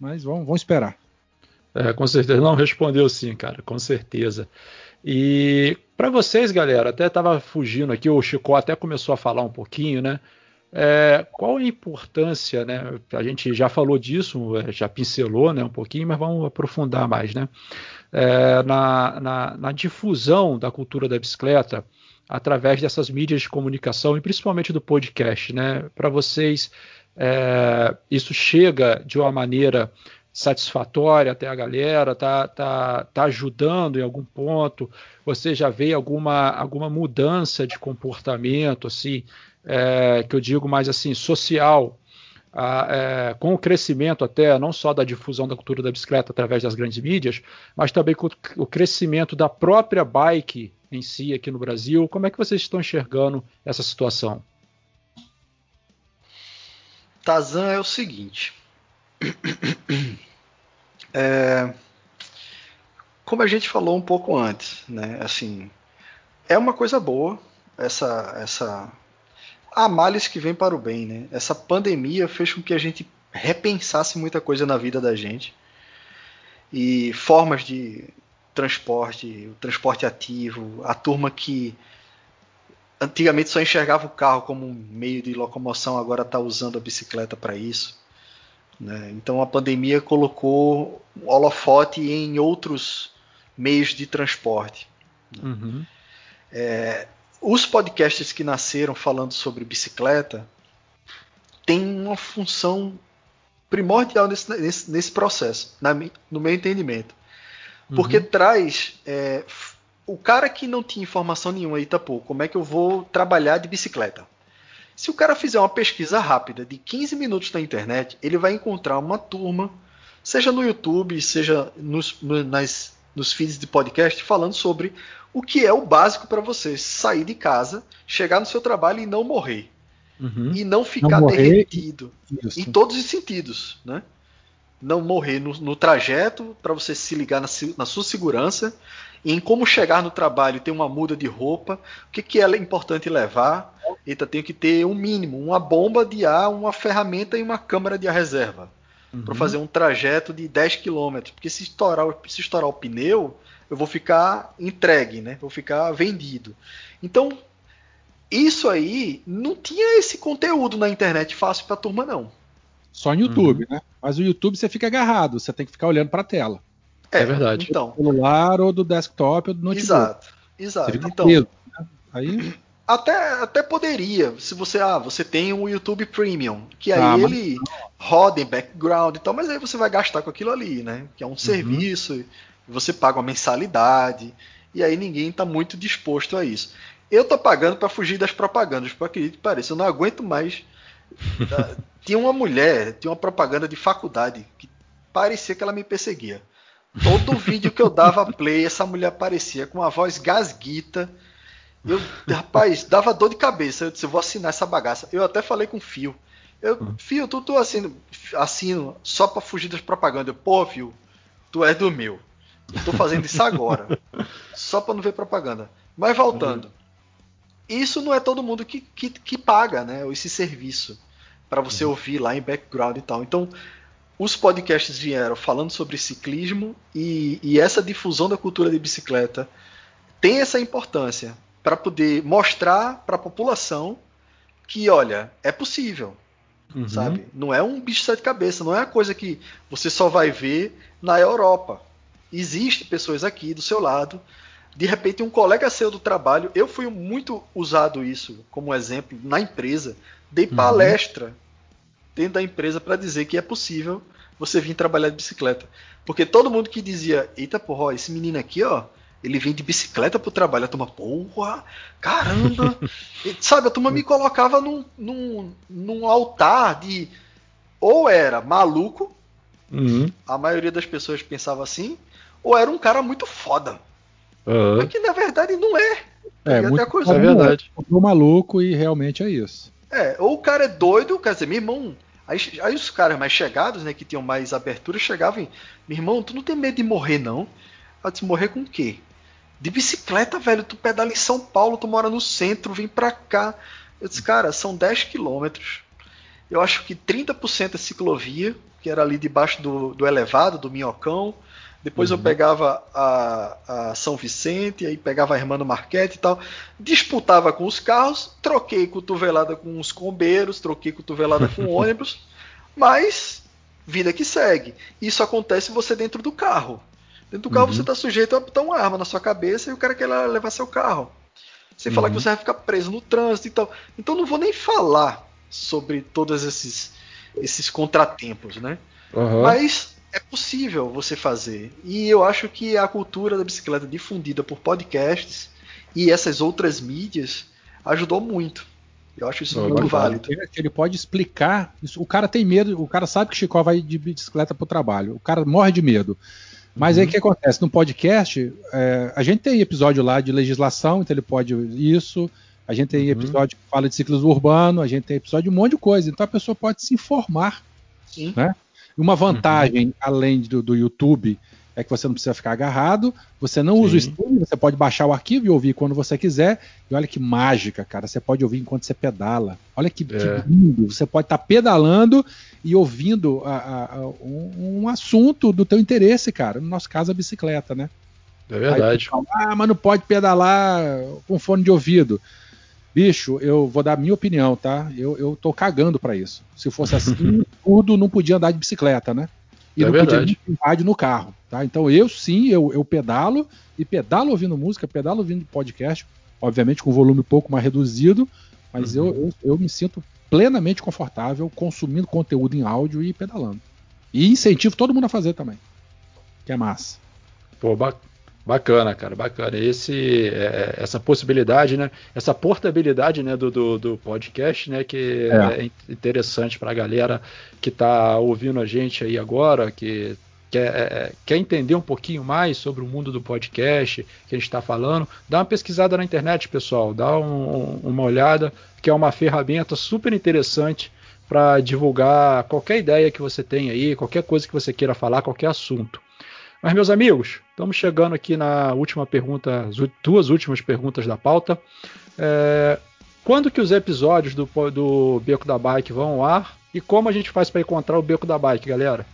Mas vamos, vamos esperar. É, com certeza. Não, respondeu sim, cara, com certeza. E para vocês, galera, até estava fugindo aqui, o Chico até começou a falar um pouquinho, né? É, qual a importância, né? A gente já falou disso, é, já pincelou né, um pouquinho, mas vamos aprofundar mais, né? É, na, na, na, difusão da cultura da bicicleta através dessas mídias de comunicação e principalmente do podcast, né? Para vocês, é, isso chega de uma maneira satisfatória até a galera, tá, tá, tá ajudando em algum ponto? Você já vê alguma, alguma mudança de comportamento, assim, é, que eu digo mais assim, social, a, é, com o crescimento até não só da difusão da cultura da bicicleta através das grandes mídias, mas também com o crescimento da própria bike em si aqui no Brasil. Como é que vocês estão enxergando essa situação? Tazan é o seguinte. É, como a gente falou um pouco antes, né? Assim, é uma coisa boa essa essa a males que vem para o bem, né? Essa pandemia fez com que a gente repensasse muita coisa na vida da gente e formas de transporte, o transporte ativo, a turma que antigamente só enxergava o carro como um meio de locomoção, agora está usando a bicicleta para isso. Né? Então a pandemia colocou holofote em outros meios de transporte. Né? Uhum. É, os podcasts que nasceram falando sobre bicicleta têm uma função primordial nesse, nesse, nesse processo, na, no meu entendimento. Porque uhum. traz é, o cara que não tinha informação nenhuma, eita pô, como é que eu vou trabalhar de bicicleta? Se o cara fizer uma pesquisa rápida de 15 minutos na internet, ele vai encontrar uma turma, seja no YouTube, seja nos, nas, nos feeds de podcast, falando sobre o que é o básico para você sair de casa, chegar no seu trabalho e não morrer. Uhum. E não ficar não derretido. Isso. Em todos os sentidos. Né? Não morrer no, no trajeto, para você se ligar na, na sua segurança em como chegar no trabalho, ter uma muda de roupa, o que, que é importante levar. Eita, tenho que ter um mínimo, uma bomba de ar, uma ferramenta e uma câmera de ar reserva. Uhum. Para fazer um trajeto de 10 km. Porque se estourar, se estourar o pneu, eu vou ficar entregue, né? Vou ficar vendido. Então, isso aí não tinha esse conteúdo na internet fácil para a turma, não. Só no YouTube, uhum. né? Mas o YouTube você fica agarrado, você tem que ficar olhando para a tela. É, é verdade. Então, do celular ou do desktop ou do notebook. Exato, exato. Então, preso, né? aí até, até poderia, se você ah, você tem um YouTube Premium, que aí ah, ele roda em background e tal, mas aí você vai gastar com aquilo ali, né? Que é um uhum. serviço, você paga uma mensalidade. e aí ninguém está muito disposto a isso. Eu tô pagando para fugir das propagandas, porque acredito que pareça, eu não aguento mais. tinha uma mulher, tinha uma propaganda de faculdade que parecia que ela me perseguia. Todo vídeo que eu dava play, essa mulher aparecia com uma voz gasguita. Eu, rapaz, dava dor de cabeça. Eu disse, eu vou assinar essa bagaça. Eu até falei com o Fio. Eu, uhum. Fio, tu, tu assino, assino só para fugir das propagandas. Eu, Pô, Fio, tu é do meu. Eu tô fazendo isso agora. só para não ver propaganda. Mas voltando. Isso não é todo mundo que, que, que paga, né? Esse serviço para você uhum. ouvir lá em background e tal. Então, os podcasts vieram falando sobre ciclismo e, e essa difusão da cultura de bicicleta tem essa importância para poder mostrar para a população que, olha, é possível, uhum. sabe? Não é um bicho de sete cabeças, não é uma coisa que você só vai ver na Europa. Existem pessoas aqui do seu lado. De repente, um colega seu do trabalho, eu fui muito usado isso como exemplo na empresa, dei uhum. palestra dentro da empresa para dizer que é possível você vir trabalhar de bicicleta. Porque todo mundo que dizia, eita porra, esse menino aqui, ó, ele vem de bicicleta pro trabalho, a turma, porra, caramba. e, sabe, a turma me colocava num, num, num altar de. Ou era maluco, uhum. a maioria das pessoas pensava assim, ou era um cara muito foda. Uhum. Mas que na verdade não é. É, muito coisa é verdade. É maluco e realmente é isso. É, ou o cara é doido, quer dizer, meu irmão, Aí, aí, os caras mais chegados, né, que tinham mais abertura, chegavam e, meu irmão, tu não tem medo de morrer, não? Eu disse, morrer com o quê? De bicicleta, velho, tu pedala em São Paulo, tu mora no centro, vem pra cá. Eu disse, cara, são 10 quilômetros. Eu acho que 30% é ciclovia, que era ali debaixo do, do elevado, do Minhocão. Depois uhum. eu pegava a, a, São Vicente, aí pegava a Irmã Marquete e tal. Disputava com os carros, troquei cotovelada com os combeiros, troquei cotovelada com ônibus, mas vida que segue. Isso acontece você dentro do carro. Dentro do carro uhum. você está sujeito a botar uma arma na sua cabeça e o cara quer levar seu carro. Sem uhum. falar que você vai ficar preso no trânsito e tal. Então não vou nem falar sobre todos esses, esses contratempos, né? Mas é possível você fazer. E eu acho que a cultura da bicicleta difundida por podcasts e essas outras mídias ajudou muito. Eu acho isso muito válido. Ele pode explicar. Isso, o cara tem medo, o cara sabe que Chico vai de bicicleta para o trabalho. O cara morre de medo. Mas uhum. aí o que acontece? No podcast, é, a gente tem episódio lá de legislação, então ele pode isso. A gente tem uhum. episódio que fala de ciclismo urbano, a gente tem episódio de um monte de coisa. Então a pessoa pode se informar. Sim. Né? E uma vantagem, uhum. além do, do, YouTube, é que você não precisa ficar agarrado, você não Sim. usa o streaming, você pode baixar o arquivo e ouvir quando você quiser. E olha que mágica, cara, você pode ouvir enquanto você pedala. Olha que, é. que lindo, você pode estar tá pedalando e ouvindo a, a, a, um, um, assunto do teu interesse, cara. No nosso caso, a bicicleta, né? É verdade. Fala, ah, mas não pode pedalar com fone de ouvido. Bicho, eu vou dar a minha opinião, tá? Eu, eu tô cagando para isso. Se fosse assim, tudo não podia andar de bicicleta, né? E é não verdade. podia rádio no carro, tá? Então eu sim, eu, eu pedalo e pedalo ouvindo música, pedalo ouvindo podcast, obviamente com volume um pouco mais reduzido, mas uhum. eu, eu, eu me sinto plenamente confortável consumindo conteúdo em áudio e pedalando. E incentivo todo mundo a fazer também. Que é massa. Pô, Bacana, cara, bacana. Esse, é, essa possibilidade, né? Essa portabilidade, né, do, do, do podcast, né, que é, é interessante para a galera que está ouvindo a gente aí agora, que quer, é, é, quer entender um pouquinho mais sobre o mundo do podcast que a gente está falando. Dá uma pesquisada na internet, pessoal. Dá um, uma olhada, que é uma ferramenta super interessante para divulgar qualquer ideia que você tem aí, qualquer coisa que você queira falar, qualquer assunto. Mas, meus amigos, estamos chegando aqui na última pergunta, as duas últimas perguntas da pauta. É, quando que os episódios do, do Beco da Bike vão ao ar? E como a gente faz para encontrar o Beco da Bike, galera?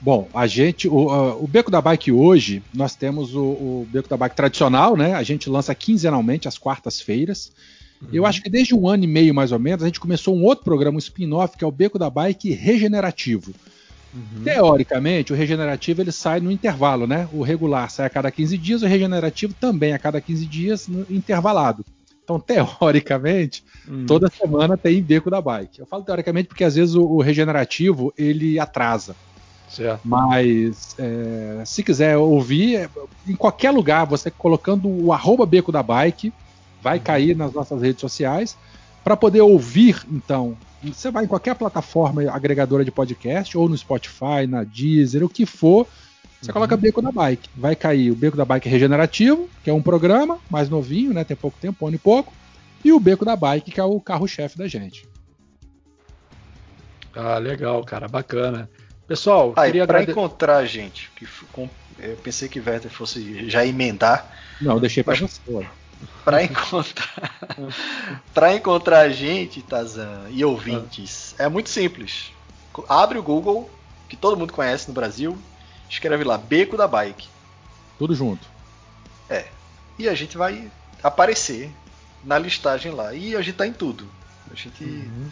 Bom, a gente, o, o, Beco da Bike hoje, nós temos o, o, Beco da Bike tradicional, né? A gente lança quinzenalmente às quartas-feiras. Uhum. Eu acho que desde um ano e meio mais ou menos a gente começou um outro programa, um spin-off, que é o Beco da Bike Regenerativo. Uhum. Teoricamente, o regenerativo ele sai no intervalo, né? O regular sai a cada 15 dias, o regenerativo também a cada 15 dias, no intervalado. Então, teoricamente, uhum. toda semana tem beco da bike. Eu falo teoricamente porque às vezes o, o regenerativo ele atrasa. Certo. Mas é, se quiser ouvir, é, em qualquer lugar, você colocando o arroba Beco da Bike, vai uhum. cair nas nossas redes sociais. Para poder ouvir, então, você vai em qualquer plataforma agregadora de podcast, ou no Spotify, na Deezer, o que for, você uhum. coloca Beco da Bike. Vai cair o Beco da Bike Regenerativo, que é um programa mais novinho, né? Tem pouco tempo, um ano e pouco. E o Beco da Bike, que é o carro-chefe da gente. Ah, legal, cara, bacana. Pessoal, ah, queria para agrade... encontrar a gente, que com... eu pensei que Werther fosse já emendar. Não, deixei para você. Para encontrar, para encontrar a gente, Tazan e ouvintes, é muito simples. Abre o Google, que todo mundo conhece no Brasil, escreve lá Beco da Bike. Tudo junto. É. E a gente vai aparecer na listagem lá. E a gente tá em tudo. A gente uhum.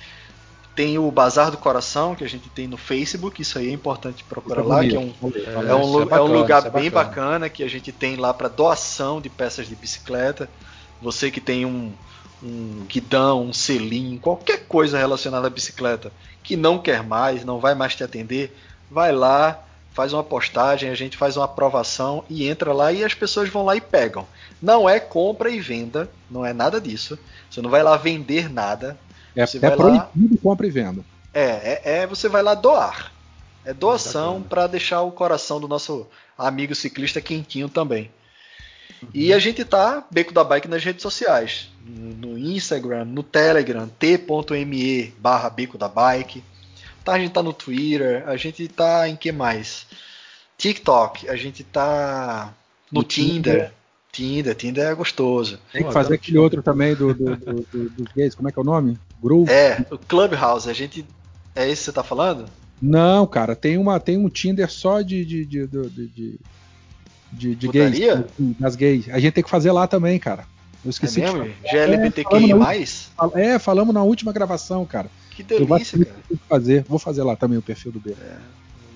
Tem o Bazar do Coração, que a gente tem no Facebook, isso aí é importante procurar lá, que é um, é, é um, é, bacana, é um lugar é bem bacana que a gente tem lá para doação de peças de bicicleta. Você que tem um, um guidão, um selim, qualquer coisa relacionada à bicicleta que não quer mais, não vai mais te atender, vai lá, faz uma postagem, a gente faz uma aprovação e entra lá e as pessoas vão lá e pegam. Não é compra e venda, não é nada disso. Você não vai lá vender nada, é, você é proibido lá... compra e venda. É, é, é, você vai lá doar. É doação para deixar o coração do nosso amigo ciclista quentinho também. Uhum. E a gente tá Beco da Bike nas redes sociais. No Instagram, no Telegram, t.me barra Beco da Bike. Tá, a gente tá no Twitter, a gente tá em que mais? TikTok, a gente tá no, no Tinder. Tinder. Tinder, Tinder é gostoso. Tem que fazer aquele outro também do, do, do, do, dos gays, como é que é o nome? Groove? É, o Clubhouse, a gente. É isso que você tá falando? Não, cara, tem, uma, tem um Tinder só de. de, de, de, de, de gays. Das gays. A gente tem que fazer lá também, cara. Eu esqueci é mesmo? de GLBTQI+. É, é, falamos na última gravação, cara. Que delícia, cara. Fazer. Vou fazer lá também o perfil do B. É,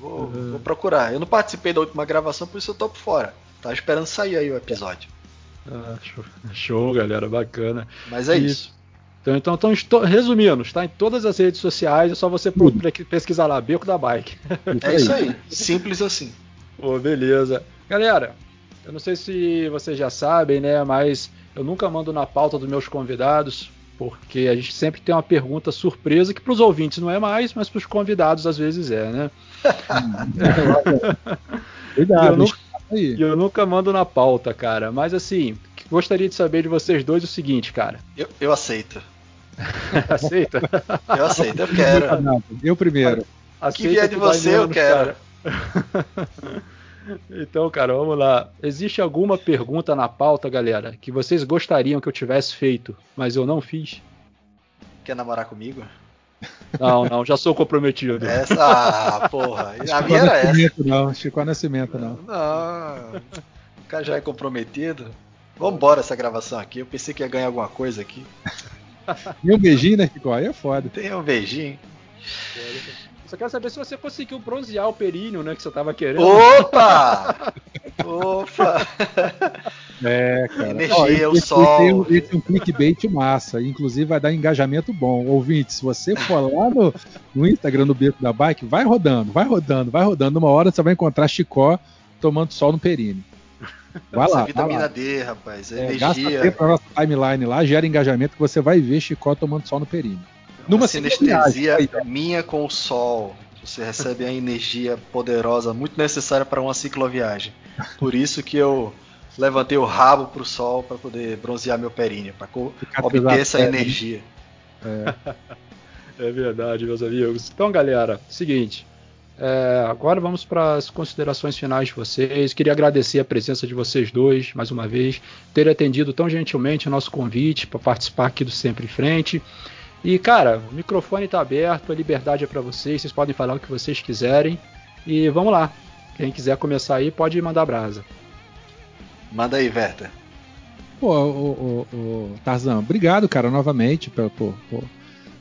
vou, uhum. vou, procurar. Eu não participei da última gravação, por isso eu tô por fora. Tava esperando sair aí o episódio. Ah, show, show, galera, bacana. Mas é e, isso. Então, então, então, resumindo, está em todas as redes sociais, é só você pesquisar lá, Beco da Bike. É isso aí, simples assim. Pô, beleza. Galera, eu não sei se vocês já sabem, né, mas eu nunca mando na pauta dos meus convidados, porque a gente sempre tem uma pergunta surpresa que para os ouvintes não é mais, mas para os convidados às vezes é, né? Cuidado. Eu e eu nunca mando na pauta, cara. Mas assim, gostaria de saber de vocês dois o seguinte, cara. Eu, eu aceito. Aceita? eu aceito, eu quero. Eu primeiro. O que vier de você, eu quero. então, cara, vamos lá. Existe alguma pergunta na pauta, galera, que vocês gostariam que eu tivesse feito, mas eu não fiz? Quer namorar comigo? Não, não, já sou comprometido. Essa, ah, porra. A minha era essa. Não, Chico Nascimento, não. Não, o cara já é comprometido. Vambora essa gravação aqui. Eu pensei que ia ganhar alguma coisa aqui. E um beijinho, né, Chico? Aí é foda. Tem um beijinho. Só quero saber se você conseguiu bronzear o períneo, né, que você tava querendo. Opa! Opa! É, cara. Energia, Ó, o sol. Esse, é um clickbait massa. Inclusive vai dar engajamento bom. Ouvinte, se você for lá no, no Instagram do Beco da Bike, vai rodando, vai rodando, vai rodando. Uma hora você vai encontrar Chicó tomando sol no períneo. Vai lá. vitamina lá. D, rapaz. É, energia. Gasta tempo na nossa timeline lá, gera engajamento que você vai ver Chicó tomando sol no períneo. Numa sinestesia minha com o sol. Você recebe a energia poderosa, muito necessária para uma cicloviagem. Por isso que eu levantei o rabo para o sol para poder bronzear meu períneo, para obter essa energia. É. é verdade, meus amigos. Então, galera, seguinte. É, agora vamos para as considerações finais de vocês. Queria agradecer a presença de vocês dois, mais uma vez, ter atendido tão gentilmente o nosso convite para participar aqui do Sempre em Frente. E, cara, o microfone está aberto, a liberdade é para vocês, vocês podem falar o que vocês quiserem. E vamos lá. Quem quiser começar aí, pode mandar brasa. Manda aí, Verta. Pô, o, o, o, Tarzan, obrigado, cara, novamente, por, por, por,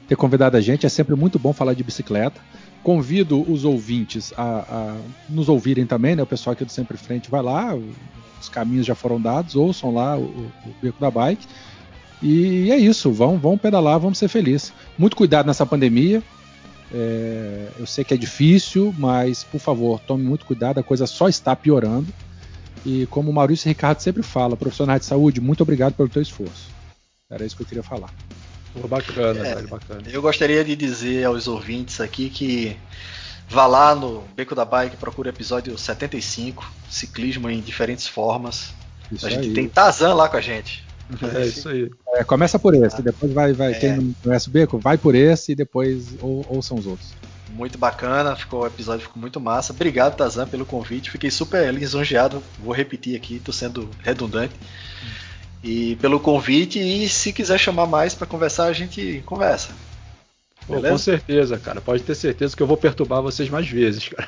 ter convidado a gente. É sempre muito bom falar de bicicleta. Convido os ouvintes a, a nos ouvirem também, né? O pessoal aqui do Sempre Frente vai lá, os caminhos já foram dados, ouçam lá o, o Beco da Bike. E é isso, vão, vão pedalar, vamos ser felizes. Muito cuidado nessa pandemia. É, eu sei que é difícil, mas por favor, tome muito cuidado, a coisa só está piorando. E como o Maurício Ricardo sempre fala, profissionais de saúde, muito obrigado pelo teu esforço. Era isso que eu queria falar. Pô, bacana, é, velho, bacana. Eu gostaria de dizer aos ouvintes aqui que vá lá no Beco da Bike, procure o episódio 75, ciclismo em diferentes formas. Isso a gente aí. tem Tazan lá com a gente. É isso aí. É, começa por esse, ah, depois vai, vai é. quem não conhece o Beco, vai por esse e depois ou, ouçam os outros. Muito bacana, ficou, o episódio ficou muito massa. Obrigado, Tazan, pelo convite. Fiquei super lisonjeado. Vou repetir aqui, tô sendo redundante. E pelo convite, e se quiser chamar mais para conversar, a gente conversa. Pô, com certeza, cara. Pode ter certeza que eu vou perturbar vocês mais vezes, cara.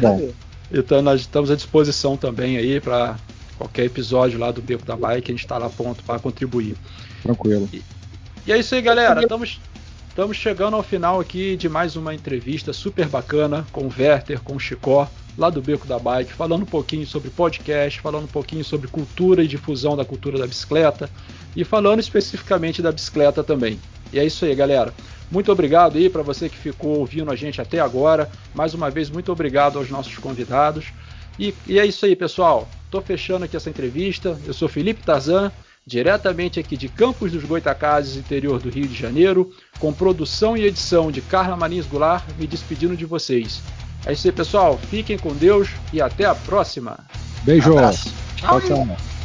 Bom. então nós estamos à disposição também aí para qualquer episódio lá do Beco da Bike, a gente está lá pronto para contribuir. Tranquilo. E, e, é isso aí, galera. Estamos, estamos chegando ao final aqui de mais uma entrevista super bacana com o Werther, com o Chicó, lá do Beco da Bike, falando um pouquinho sobre podcast, falando um pouquinho sobre cultura e difusão da cultura da bicicleta e falando especificamente da bicicleta também. E é isso aí, galera. Muito obrigado aí para você que ficou ouvindo a gente até agora. Mais uma vez, muito obrigado aos nossos convidados. E, e é isso aí, pessoal. Estou fechando aqui essa entrevista. Eu sou Felipe Tarzan, diretamente aqui de Campos dos Goitacazes, interior do Rio de Janeiro, com produção e edição de Carla Marins Goulart, me despedindo de vocês. É isso aí, pessoal. Fiquem com Deus e até a próxima. Beijo. Tchau, tchau.